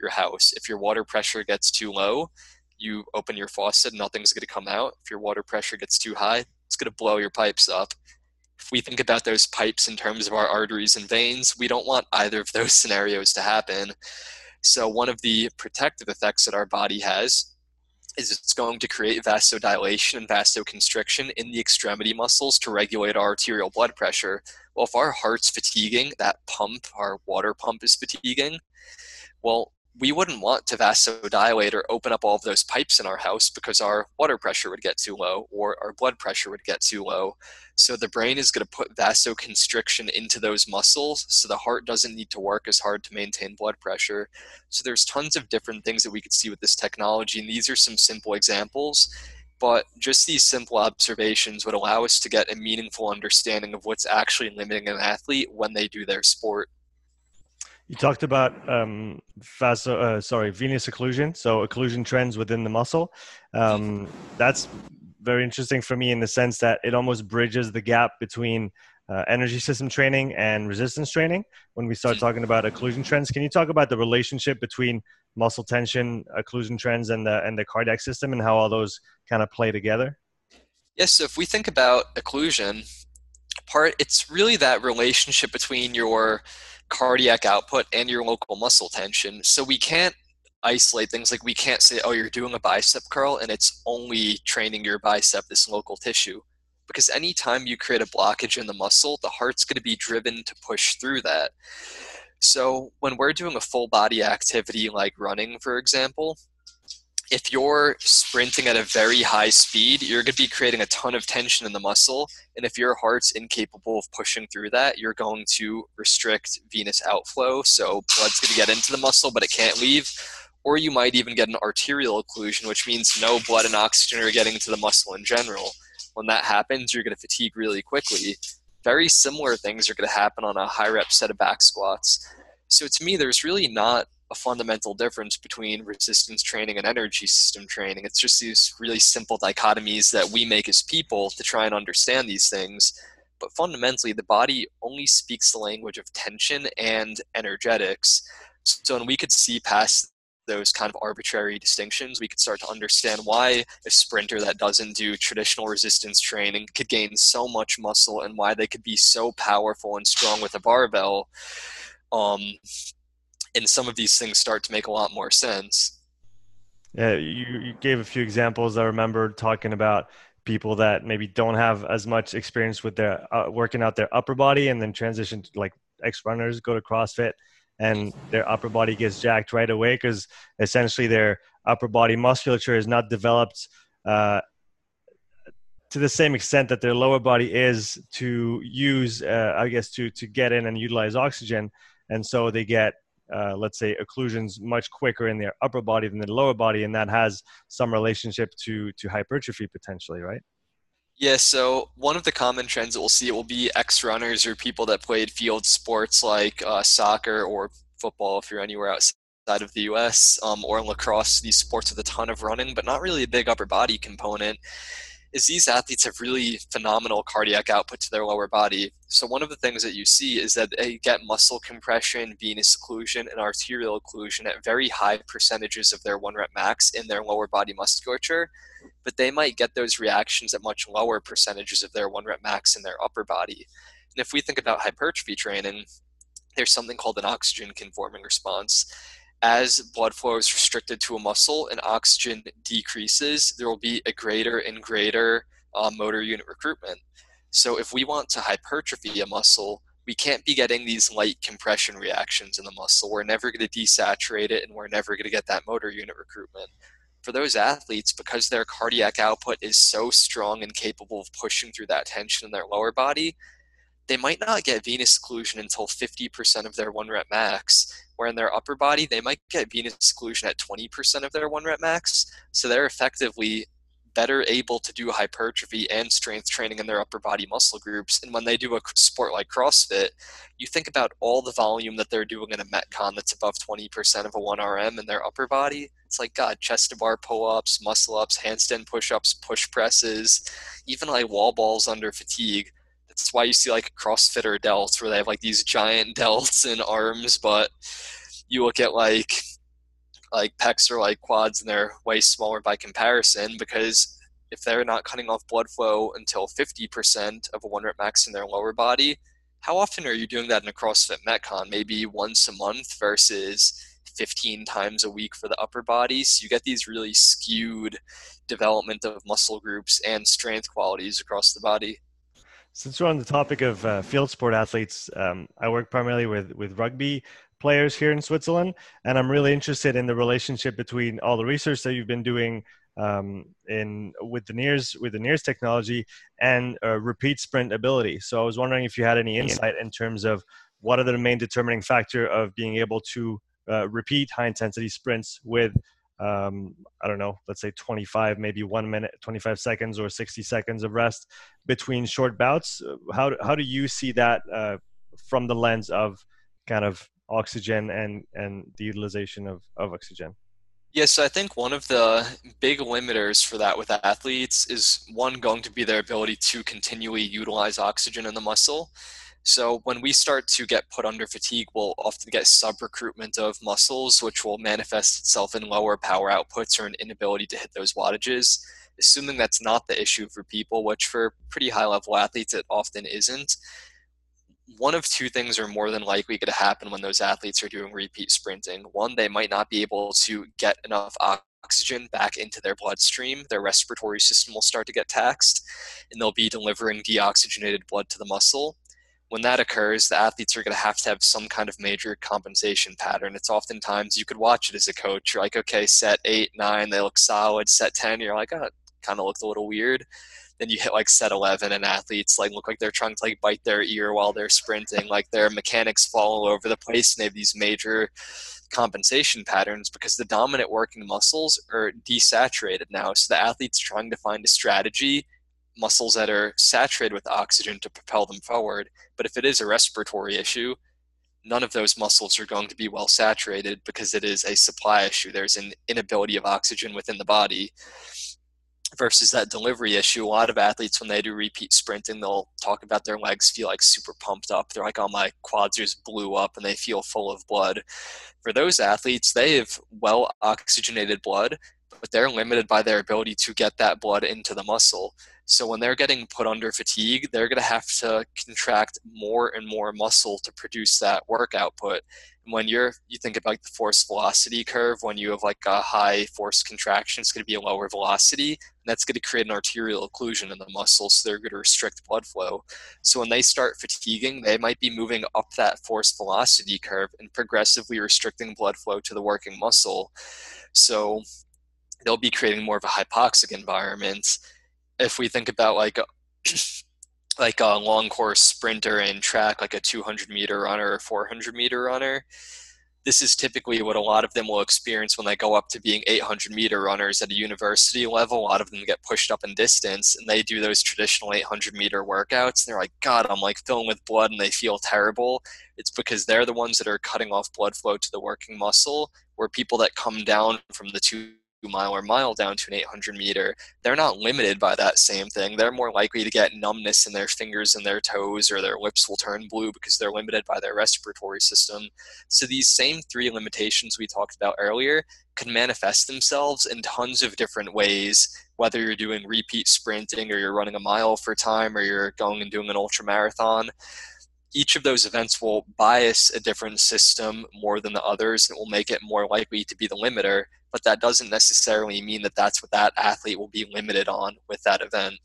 [SPEAKER 1] your house. If your water pressure gets too low, you open your faucet, and nothing's going to come out. If your water pressure gets too high, it's going to blow your pipes up. If we think about those pipes in terms of our arteries and veins, we don't want either of those scenarios to happen. So, one of the protective effects that our body has is it's going to create vasodilation and vasoconstriction in the extremity muscles to regulate our arterial blood pressure. Well, if our heart's fatiguing, that pump, our water pump is fatiguing, well, we wouldn't want to vasodilate or open up all of those pipes in our house because our water pressure would get too low or our blood pressure would get too low. So the brain is going to put vasoconstriction into those muscles so the heart doesn't need to work as hard to maintain blood pressure. So there's tons of different things that we could see with this technology and these are some simple examples. But just these simple observations would allow us to get a meaningful understanding of what's actually limiting an athlete when they do their sport.
[SPEAKER 2] You talked about um, vaso, uh, sorry, venous occlusion, so occlusion trends within the muscle. Um, that's very interesting for me in the sense that it almost bridges the gap between uh, energy system training and resistance training when we start talking about occlusion trends. Can you talk about the relationship between muscle tension, occlusion trends, and the and the cardiac system, and how all those kind of play together?
[SPEAKER 1] Yes. So if we think about occlusion, part it's really that relationship between your cardiac output and your local muscle tension. So we can't isolate things like we can't say, oh, you're doing a bicep curl and it's only training your bicep, this local tissue. Because anytime you create a blockage in the muscle, the heart's going to be driven to push through that. So when we're doing a full body activity like running, for example, if you're sprinting at a very high speed, you're going to be creating a ton of tension in the muscle. And if your heart's incapable of pushing through that, you're going to restrict venous outflow. So blood's going to get into the muscle, but it can't leave. Or you might even get an arterial occlusion, which means no blood and oxygen are getting to the muscle in general. When that happens, you're going to fatigue really quickly. Very similar things are going to happen on a high rep set of back squats. So to me, there's really not a fundamental difference between resistance training and energy system training. It's just these really simple dichotomies that we make as people to try and understand these things. But fundamentally, the body only speaks the language of tension and energetics. So, when we could see past those kind of arbitrary distinctions, we could start to understand why a sprinter that doesn't do traditional resistance training could gain so much muscle and why they could be so powerful and strong with a barbell. Um, and some of these things start to make a lot more sense.
[SPEAKER 2] Yeah, you, you gave a few examples. I remember talking about people that maybe don't have as much experience with their uh, working out their upper body and then transition to like ex runners go to CrossFit and their upper body gets jacked right away because essentially their upper body musculature is not developed uh, to the same extent that their lower body is to use, uh, I guess, to to get in and utilize oxygen, and so they get uh, let's say occlusions much quicker in their upper body than the lower body and that has some relationship to to hypertrophy potentially right?
[SPEAKER 1] Yeah so one of the common trends that we'll see it will be ex runners or people that played field sports like uh, soccer or football if you're anywhere outside of the us um, or lacrosse. These sports with a ton of running but not really a big upper body component is these athletes have really phenomenal cardiac output to their lower body. So one of the things that you see is that they get muscle compression, venous occlusion, and arterial occlusion at very high percentages of their one rep max in their lower body musculature, but they might get those reactions at much lower percentages of their one rep max in their upper body. And if we think about hypertrophy training, there's something called an oxygen conforming response as blood flow is restricted to a muscle and oxygen decreases, there will be a greater and greater uh, motor unit recruitment. So, if we want to hypertrophy a muscle, we can't be getting these light compression reactions in the muscle. We're never going to desaturate it and we're never going to get that motor unit recruitment. For those athletes, because their cardiac output is so strong and capable of pushing through that tension in their lower body, they might not get venous occlusion until 50% of their one rep max, where in their upper body, they might get venous occlusion at 20% of their one rep max. So they're effectively better able to do hypertrophy and strength training in their upper body muscle groups. And when they do a sport like CrossFit, you think about all the volume that they're doing in a Metcon that's above 20% of a 1RM in their upper body. It's like, God, chest to bar pull ups, muscle ups, handstand push ups, push presses, even like wall balls under fatigue. That's why you see like CrossFitter delts where they have like these giant delts and arms, but you look at like like pecs or like quads and they're way smaller by comparison because if they're not cutting off blood flow until 50% of a one rep max in their lower body, how often are you doing that in a CrossFit Metcon? Maybe once a month versus 15 times a week for the upper body. So you get these really skewed development of muscle groups and strength qualities across the body.
[SPEAKER 2] Since we're on the topic of uh, field sport athletes, um, I work primarily with with rugby players here in Switzerland, and I'm really interested in the relationship between all the research that you've been doing um, in with the NIRS with the NIRS technology and uh, repeat sprint ability. So I was wondering if you had any insight in terms of what are the main determining factor of being able to uh, repeat high intensity sprints with um, I don't know, let's say 25, maybe one minute, 25 seconds or 60 seconds of rest between short bouts. How, how do you see that uh, from the lens of kind of oxygen and, and the utilization of, of oxygen?
[SPEAKER 1] Yes, I think one of the big limiters for that with athletes is one going to be their ability to continually utilize oxygen in the muscle. So when we start to get put under fatigue, we'll often get sub-recruitment of muscles, which will manifest itself in lower power outputs or an inability to hit those wattages. Assuming that's not the issue for people, which for pretty high level athletes it often isn't, one of two things are more than likely going to happen when those athletes are doing repeat sprinting. One, they might not be able to get enough oxygen back into their bloodstream. Their respiratory system will start to get taxed, and they'll be delivering deoxygenated blood to the muscle. When that occurs, the athletes are going to have to have some kind of major compensation pattern. It's oftentimes you could watch it as a coach. You're like, okay, set eight, nine, they look solid. Set 10, you're like, oh, kind of looked a little weird then you hit like set 11 and athletes like look like they're trying to like bite their ear while they're sprinting like their mechanics fall all over the place and they have these major compensation patterns because the dominant working muscles are desaturated now so the athlete's trying to find a strategy muscles that are saturated with oxygen to propel them forward but if it is a respiratory issue none of those muscles are going to be well saturated because it is a supply issue there's an inability of oxygen within the body versus that delivery issue. A lot of athletes, when they do repeat sprinting, they'll talk about their legs feel like super pumped up. They're like, oh, my quads just blew up and they feel full of blood. For those athletes, they have well oxygenated blood, but they're limited by their ability to get that blood into the muscle. So when they're getting put under fatigue, they're going to have to contract more and more muscle to produce that work output. And when you're you think about the force velocity curve, when you have like a high force contraction, it's going to be a lower velocity, and that's going to create an arterial occlusion in the muscle, so they're going to restrict blood flow. So when they start fatiguing, they might be moving up that force velocity curve and progressively restricting blood flow to the working muscle. So they'll be creating more of a hypoxic environment if we think about like uh, a, like a long course sprinter in track, like a 200 meter runner or 400 meter runner, this is typically what a lot of them will experience when they go up to being 800 meter runners at a university level. A lot of them get pushed up in distance and they do those traditional 800 meter workouts. And they're like, God, I'm like filling with blood and they feel terrible. It's because they're the ones that are cutting off blood flow to the working muscle, where people that come down from the two mile or mile down to an 800 meter, they're not limited by that same thing. They're more likely to get numbness in their fingers and their toes, or their lips will turn blue because they're limited by their respiratory system. So, these same three limitations we talked about earlier can manifest themselves in tons of different ways, whether you're doing repeat sprinting, or you're running a mile for time, or you're going and doing an ultra marathon each of those events will bias a different system more than the others and it will make it more likely to be the limiter but that doesn't necessarily mean that that's what that athlete will be limited on with that event.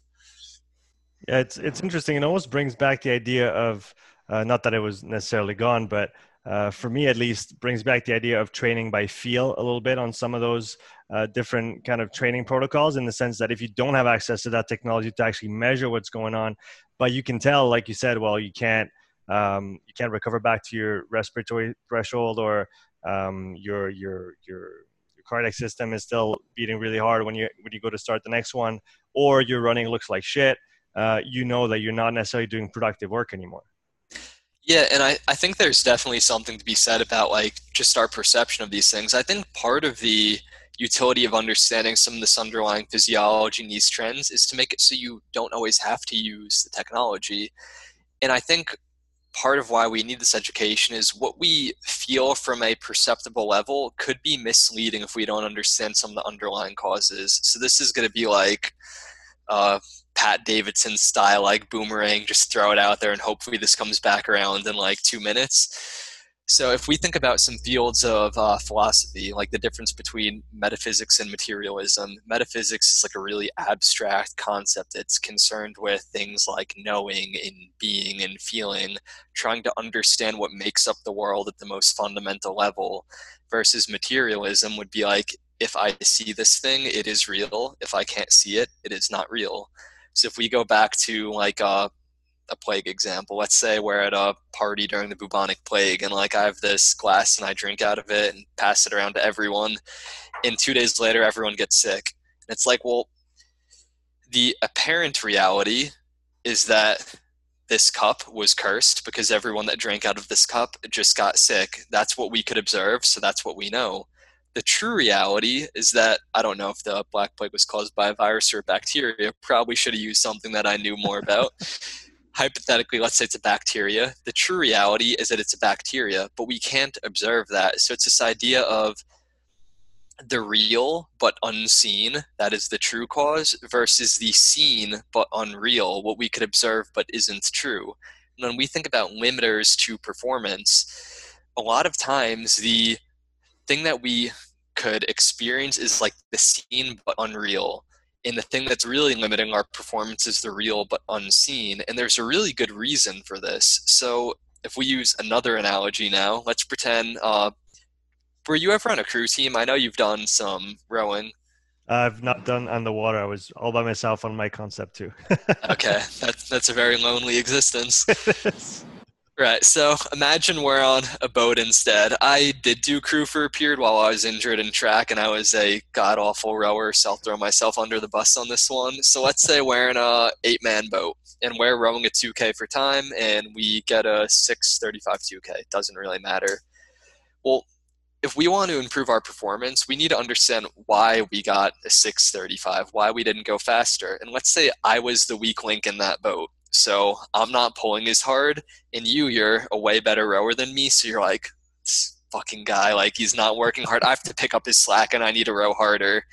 [SPEAKER 2] Yeah it's it's interesting. It almost brings back the idea of uh, not that it was necessarily gone but uh, for me at least brings back the idea of training by feel a little bit on some of those uh, different kind of training protocols in the sense that if you don't have access to that technology to actually measure what's going on but you can tell like you said well you can't um, you can't recover back to your respiratory threshold or um, your your your your cardiac system is still beating really hard when you when you go to start the next one or your running looks like shit uh, you know that you're not necessarily doing productive work anymore.
[SPEAKER 1] Yeah and I, I think there's definitely something to be said about like just our perception of these things. I think part of the utility of understanding some of this underlying physiology and these trends is to make it so you don't always have to use the technology. And i think part of why we need this education is what we feel from a perceptible level could be misleading if we don't understand some of the underlying causes. So this is going to be like uh, Pat Davidson style, like boomerang, just throw it out there and hopefully this comes back around in like two minutes. So, if we think about some fields of uh, philosophy, like the difference between metaphysics and materialism, metaphysics is like a really abstract concept that's concerned with things like knowing and being and feeling, trying to understand what makes up the world at the most fundamental level, versus materialism would be like, if I see this thing, it is real. If I can't see it, it is not real. So, if we go back to like uh, a plague example. Let's say we're at a party during the bubonic plague and like I have this glass and I drink out of it and pass it around to everyone. And two days later, everyone gets sick. And it's like, well, the apparent reality is that this cup was cursed because everyone that drank out of this cup just got sick. That's what we could observe, so that's what we know. The true reality is that I don't know if the Black Plague was caused by a virus or a bacteria. Probably should have used something that I knew more about. Hypothetically, let's say it's a bacteria. The true reality is that it's a bacteria, but we can't observe that. So it's this idea of the real but unseen, that is the true cause, versus the seen but unreal, what we could observe but isn't true. And when we think about limiters to performance, a lot of times the thing that we could experience is like the seen but unreal and the thing that's really limiting our performance is the real but unseen. And there's a really good reason for this. So if we use another analogy now, let's pretend uh, were you ever on a crew team? I know you've done some rowing.
[SPEAKER 2] I've not done on the water. I was all by myself on my Concept2.
[SPEAKER 1] okay, that's that's a very lonely existence. Right. So imagine we're on a boat instead. I did do crew for a period while I was injured in track, and I was a god awful rower, so I'll throw myself under the bus on this one. So let's say we're in a eight man boat, and we're rowing a 2K for time, and we get a 635 2K. Doesn't really matter. Well, if we want to improve our performance, we need to understand why we got a 635, why we didn't go faster. And let's say I was the weak link in that boat so I'm not pulling as hard. And you, you're a way better rower than me. So you're like, this fucking guy, like he's not working hard. I have to pick up his slack and I need to row harder.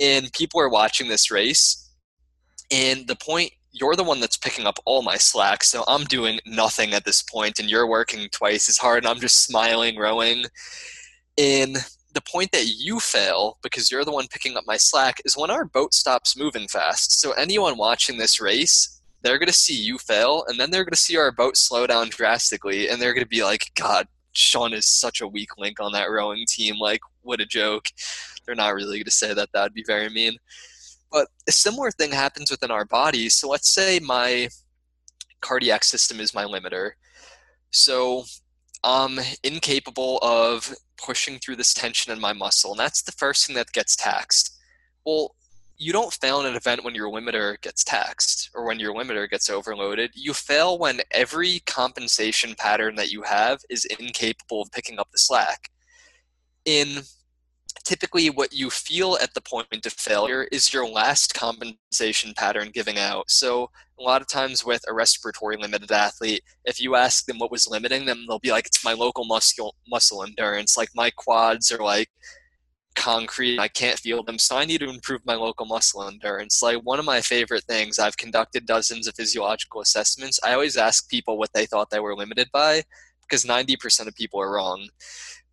[SPEAKER 1] And people are watching this race. And the point, you're the one that's picking up all my slack. So I'm doing nothing at this point, and you're working twice as hard. And I'm just smiling, rowing. And the point that you fail because you're the one picking up my slack is when our boat stops moving fast. So anyone watching this race they're going to see you fail, and then they're going to see our boat slow down drastically, and they're going to be like, God, Sean is such a weak link on that rowing team. Like, what a joke. They're not really going to say that. That would be very mean. But a similar thing happens within our bodies. So let's say my cardiac system is my limiter. So I'm incapable of pushing through this tension in my muscle, and that's the first thing that gets taxed. Well, you don't fail in an event when your limiter gets taxed or when your limiter gets overloaded. You fail when every compensation pattern that you have is incapable of picking up the slack. In typically what you feel at the point of failure is your last compensation pattern giving out. So a lot of times with a respiratory limited athlete, if you ask them what was limiting them, they'll be like, it's my local muscle muscle endurance. Like my quads are like concrete. I can't feel them. So I need to improve my local muscle endurance. Like one of my favorite things, I've conducted dozens of physiological assessments. I always ask people what they thought they were limited by because 90% of people are wrong.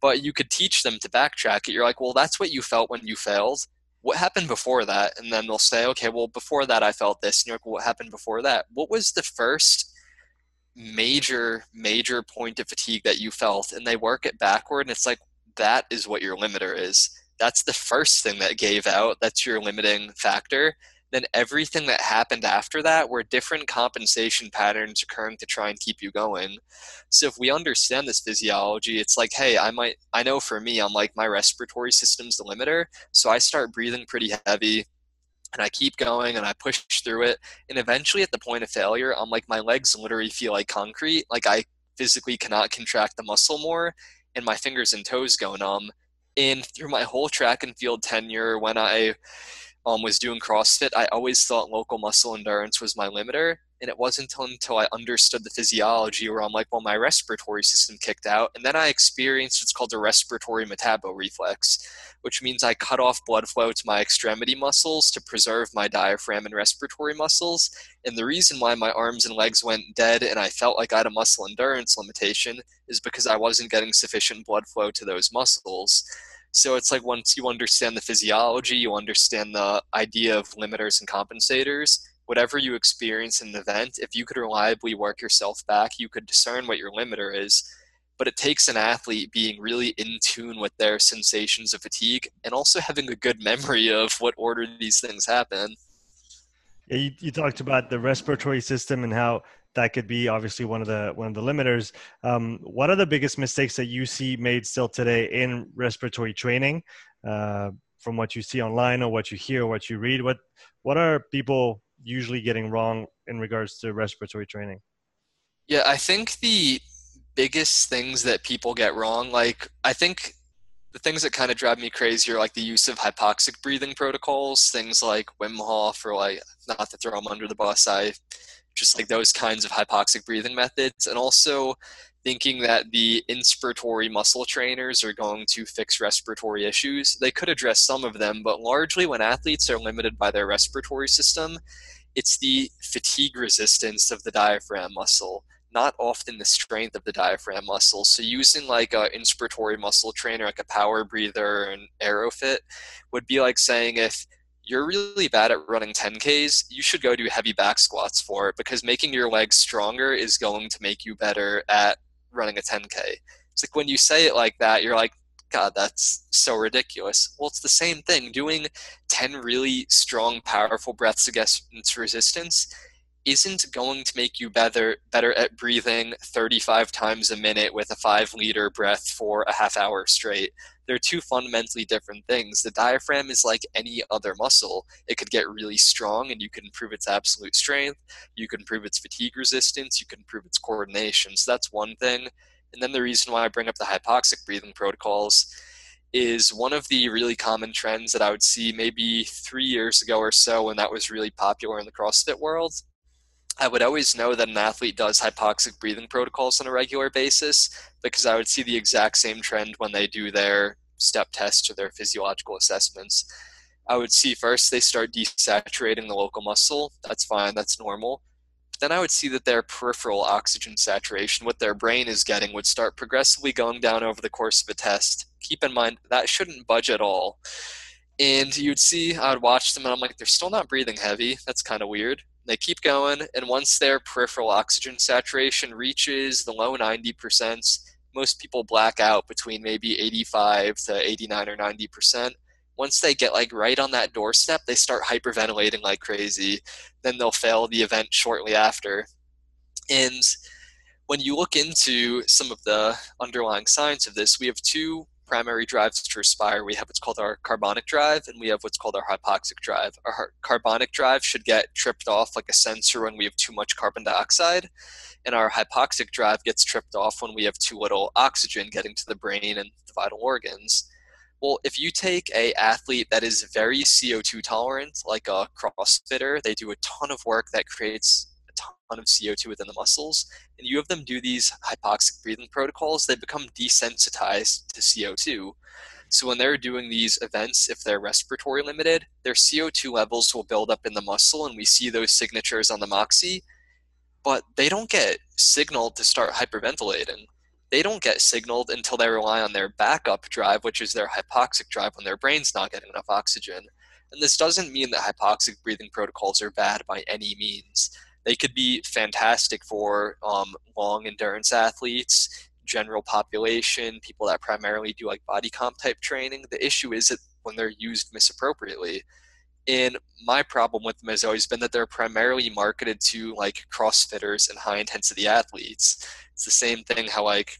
[SPEAKER 1] But you could teach them to backtrack it. You're like, well, that's what you felt when you failed. What happened before that? And then they'll say, okay, well, before that, I felt this. And you're like, well, what happened before that? What was the first major, major point of fatigue that you felt? And they work it backward. And it's like, that is what your limiter is that's the first thing that gave out. That's your limiting factor. Then everything that happened after that were different compensation patterns occurring to try and keep you going. So if we understand this physiology, it's like, hey, I might, I know for me, I'm like, my respiratory system's the limiter. So I start breathing pretty heavy and I keep going and I push through it. And eventually at the point of failure, I'm like, my legs literally feel like concrete. Like I physically cannot contract the muscle more and my fingers and toes go numb and through my whole track and field tenure when I um, was doing CrossFit, I always thought local muscle endurance was my limiter. And it wasn't until I understood the physiology where I'm like, well, my respiratory system kicked out. And then I experienced what's called a respiratory metaboreflex, which means I cut off blood flow to my extremity muscles to preserve my diaphragm and respiratory muscles. And the reason why my arms and legs went dead and I felt like I had a muscle endurance limitation is because I wasn't getting sufficient blood flow to those muscles. So it's like once you understand the physiology, you understand the idea of limiters and compensators, whatever you experience in the event, if you could reliably work yourself back, you could discern what your limiter is. But it takes an athlete being really in tune with their sensations of fatigue and also having a good memory of what order these things happen.
[SPEAKER 2] Yeah, you, you talked about the respiratory system and how that could be obviously one of the one of the limiters. Um, what are the biggest mistakes that you see made still today in respiratory training, uh, from what you see online or what you hear, or what you read? What what are people usually getting wrong in regards to respiratory training?
[SPEAKER 1] Yeah, I think the biggest things that people get wrong, like I think the things that kind of drive me crazy are like the use of hypoxic breathing protocols, things like Wim Hof, or like not to throw them under the bus. I just like those kinds of hypoxic breathing methods, and also thinking that the inspiratory muscle trainers are going to fix respiratory issues. They could address some of them, but largely when athletes are limited by their respiratory system, it's the fatigue resistance of the diaphragm muscle, not often the strength of the diaphragm muscle. So using like a inspiratory muscle trainer, like a power breather and Airofit, would be like saying if you're really bad at running 10Ks, you should go do heavy back squats for it because making your legs stronger is going to make you better at running a 10K. It's like when you say it like that, you're like, God, that's so ridiculous. Well, it's the same thing. Doing 10 really strong, powerful breaths against resistance isn't going to make you better better at breathing 35 times a minute with a 5 liter breath for a half hour straight. They're two fundamentally different things. The diaphragm is like any other muscle. It could get really strong and you can improve its absolute strength. You can improve its fatigue resistance. You can improve its coordination. So that's one thing. And then the reason why i bring up the hypoxic breathing protocols is one of the really common trends that I would see maybe three years ago or so when that was really popular in the CrossFit world I would always know that an athlete does hypoxic breathing protocols on a regular basis because I would see the exact same trend when they do their step tests or their physiological assessments. I would see first they start desaturating the local muscle. That's fine, that's normal. But then I would see that their peripheral oxygen saturation, what their brain is getting, would start progressively going down over the course of a test. Keep in mind, that shouldn't budge at all. And you'd see, I would watch them and I'm like, they're still not breathing heavy. That's kind of weird. They keep going, and once their peripheral oxygen saturation reaches the low 90%, most people black out between maybe 85 to 89 or 90%. Once they get like right on that doorstep, they start hyperventilating like crazy. Then they'll fail the event shortly after. And when you look into some of the underlying science of this, we have two primary drives to respire. We have what's called our carbonic drive, and we have what's called our hypoxic drive. Our carbonic drive should get tripped off like a sensor when we have too much carbon dioxide, and our hypoxic drive gets tripped off when we have too little oxygen getting to the brain and the vital organs. Well, if you take a athlete that is very CO2 tolerant, like a CrossFitter, they do a ton of work that creates ton of CO2 within the muscles, and you have them do these hypoxic breathing protocols, they become desensitized to CO2. So when they're doing these events, if they're respiratory limited, their CO2 levels will build up in the muscle, and we see those signatures on the Moxy, but they don't get signaled to start hyperventilating. They don't get signaled until they rely on their backup drive, which is their hypoxic drive when their brain's not getting enough oxygen. And this doesn't mean that hypoxic breathing protocols are bad by any means they could be fantastic for um, long endurance athletes, general population, people that primarily do like body comp type training. The issue is that when they're used misappropriately. And my problem with them has always been that they're primarily marketed to like CrossFitters and high intensity athletes. It's the same thing how like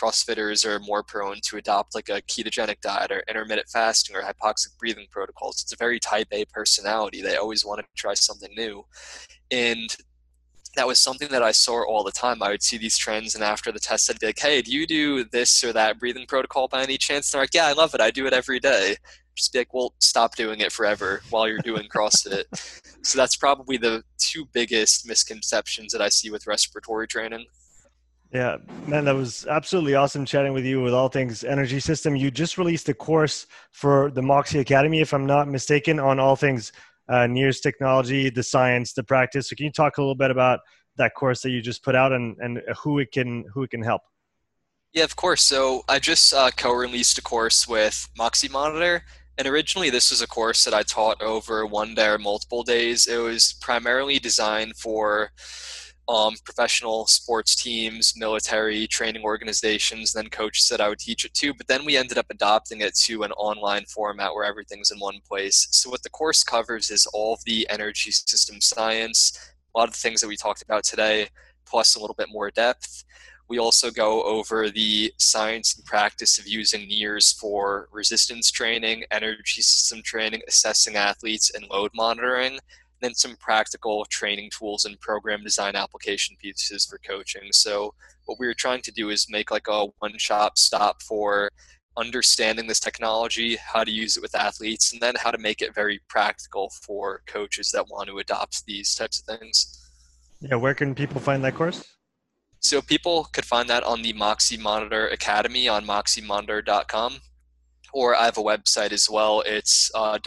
[SPEAKER 1] CrossFitters are more prone to adopt like a ketogenic diet or intermittent fasting or hypoxic breathing protocols. It's a very type A personality. They always want to try something new. And that was something that I saw all the time. I would see these trends, and after the test, I'd be like, "Hey, do you do this or that breathing protocol by any chance?" And they're like, "Yeah, I love it. I do it every day." just be like, well, stop doing it forever while you're doing CrossFit. so that's probably the two biggest misconceptions that I see with respiratory training.
[SPEAKER 2] Yeah, man, that was absolutely awesome chatting with you with all things energy system. You just released a course for the Moxy Academy, if I'm not mistaken, on all things uh, NIRS technology, the science, the practice. So can you talk a little bit about that course that you just put out and, and who it can who it can help?
[SPEAKER 1] Yeah, of course. So I just uh, co-released a course with Moxy Monitor, and originally this was a course that I taught over one day or multiple days. It was primarily designed for um, professional sports teams, military training organizations, then coaches that I would teach it to. But then we ended up adopting it to an online format where everything's in one place. So what the course covers is all of the energy system science, a lot of the things that we talked about today, plus a little bit more depth. We also go over the science and practice of using NIRS for resistance training, energy system training, assessing athletes, and load monitoring. Then some practical training tools and program design application pieces for coaching. So what we were trying to do is make like a one-shop stop for understanding this technology, how to use it with athletes, and then how to make it very practical for coaches that want to adopt these types of things.
[SPEAKER 2] Yeah, where can people find that course?
[SPEAKER 1] So people could find that on the Moxy Monitor Academy on moxymonitor.com, or I have a website as well. It's uh,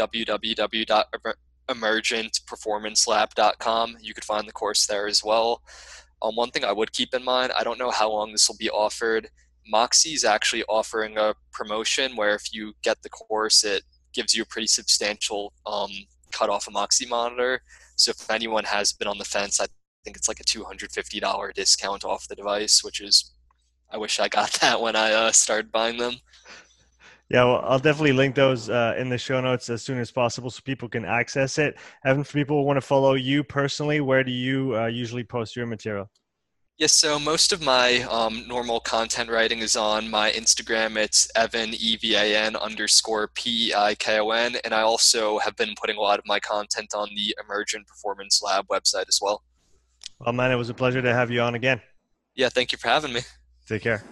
[SPEAKER 1] www.emergentperformancelab.com. You could find the course there as well. Um, one thing I would keep in mind, I don't know how long this will be offered. Moxy is actually offering a promotion where if you get the course, it gives you a pretty substantial um, cut off a Moxy monitor. So if anyone has been on the fence, I think it's like a $250 discount off the device, which is, I wish I got that when I uh, started buying them.
[SPEAKER 2] Yeah, well, I'll definitely link those uh, in the show notes as soon as possible so people can access it. Evan, for people who want to follow you personally, where do you uh, usually post your material?
[SPEAKER 1] Yes, so most of my um, normal content writing is on my Instagram. It's Evan E V A N underscore P E I K O N, and I also have been putting a lot of my content on the Emergent Performance Lab website as well.
[SPEAKER 2] Well, man, it was a pleasure to have you on again.
[SPEAKER 1] Yeah, thank you for having me.
[SPEAKER 2] Take care.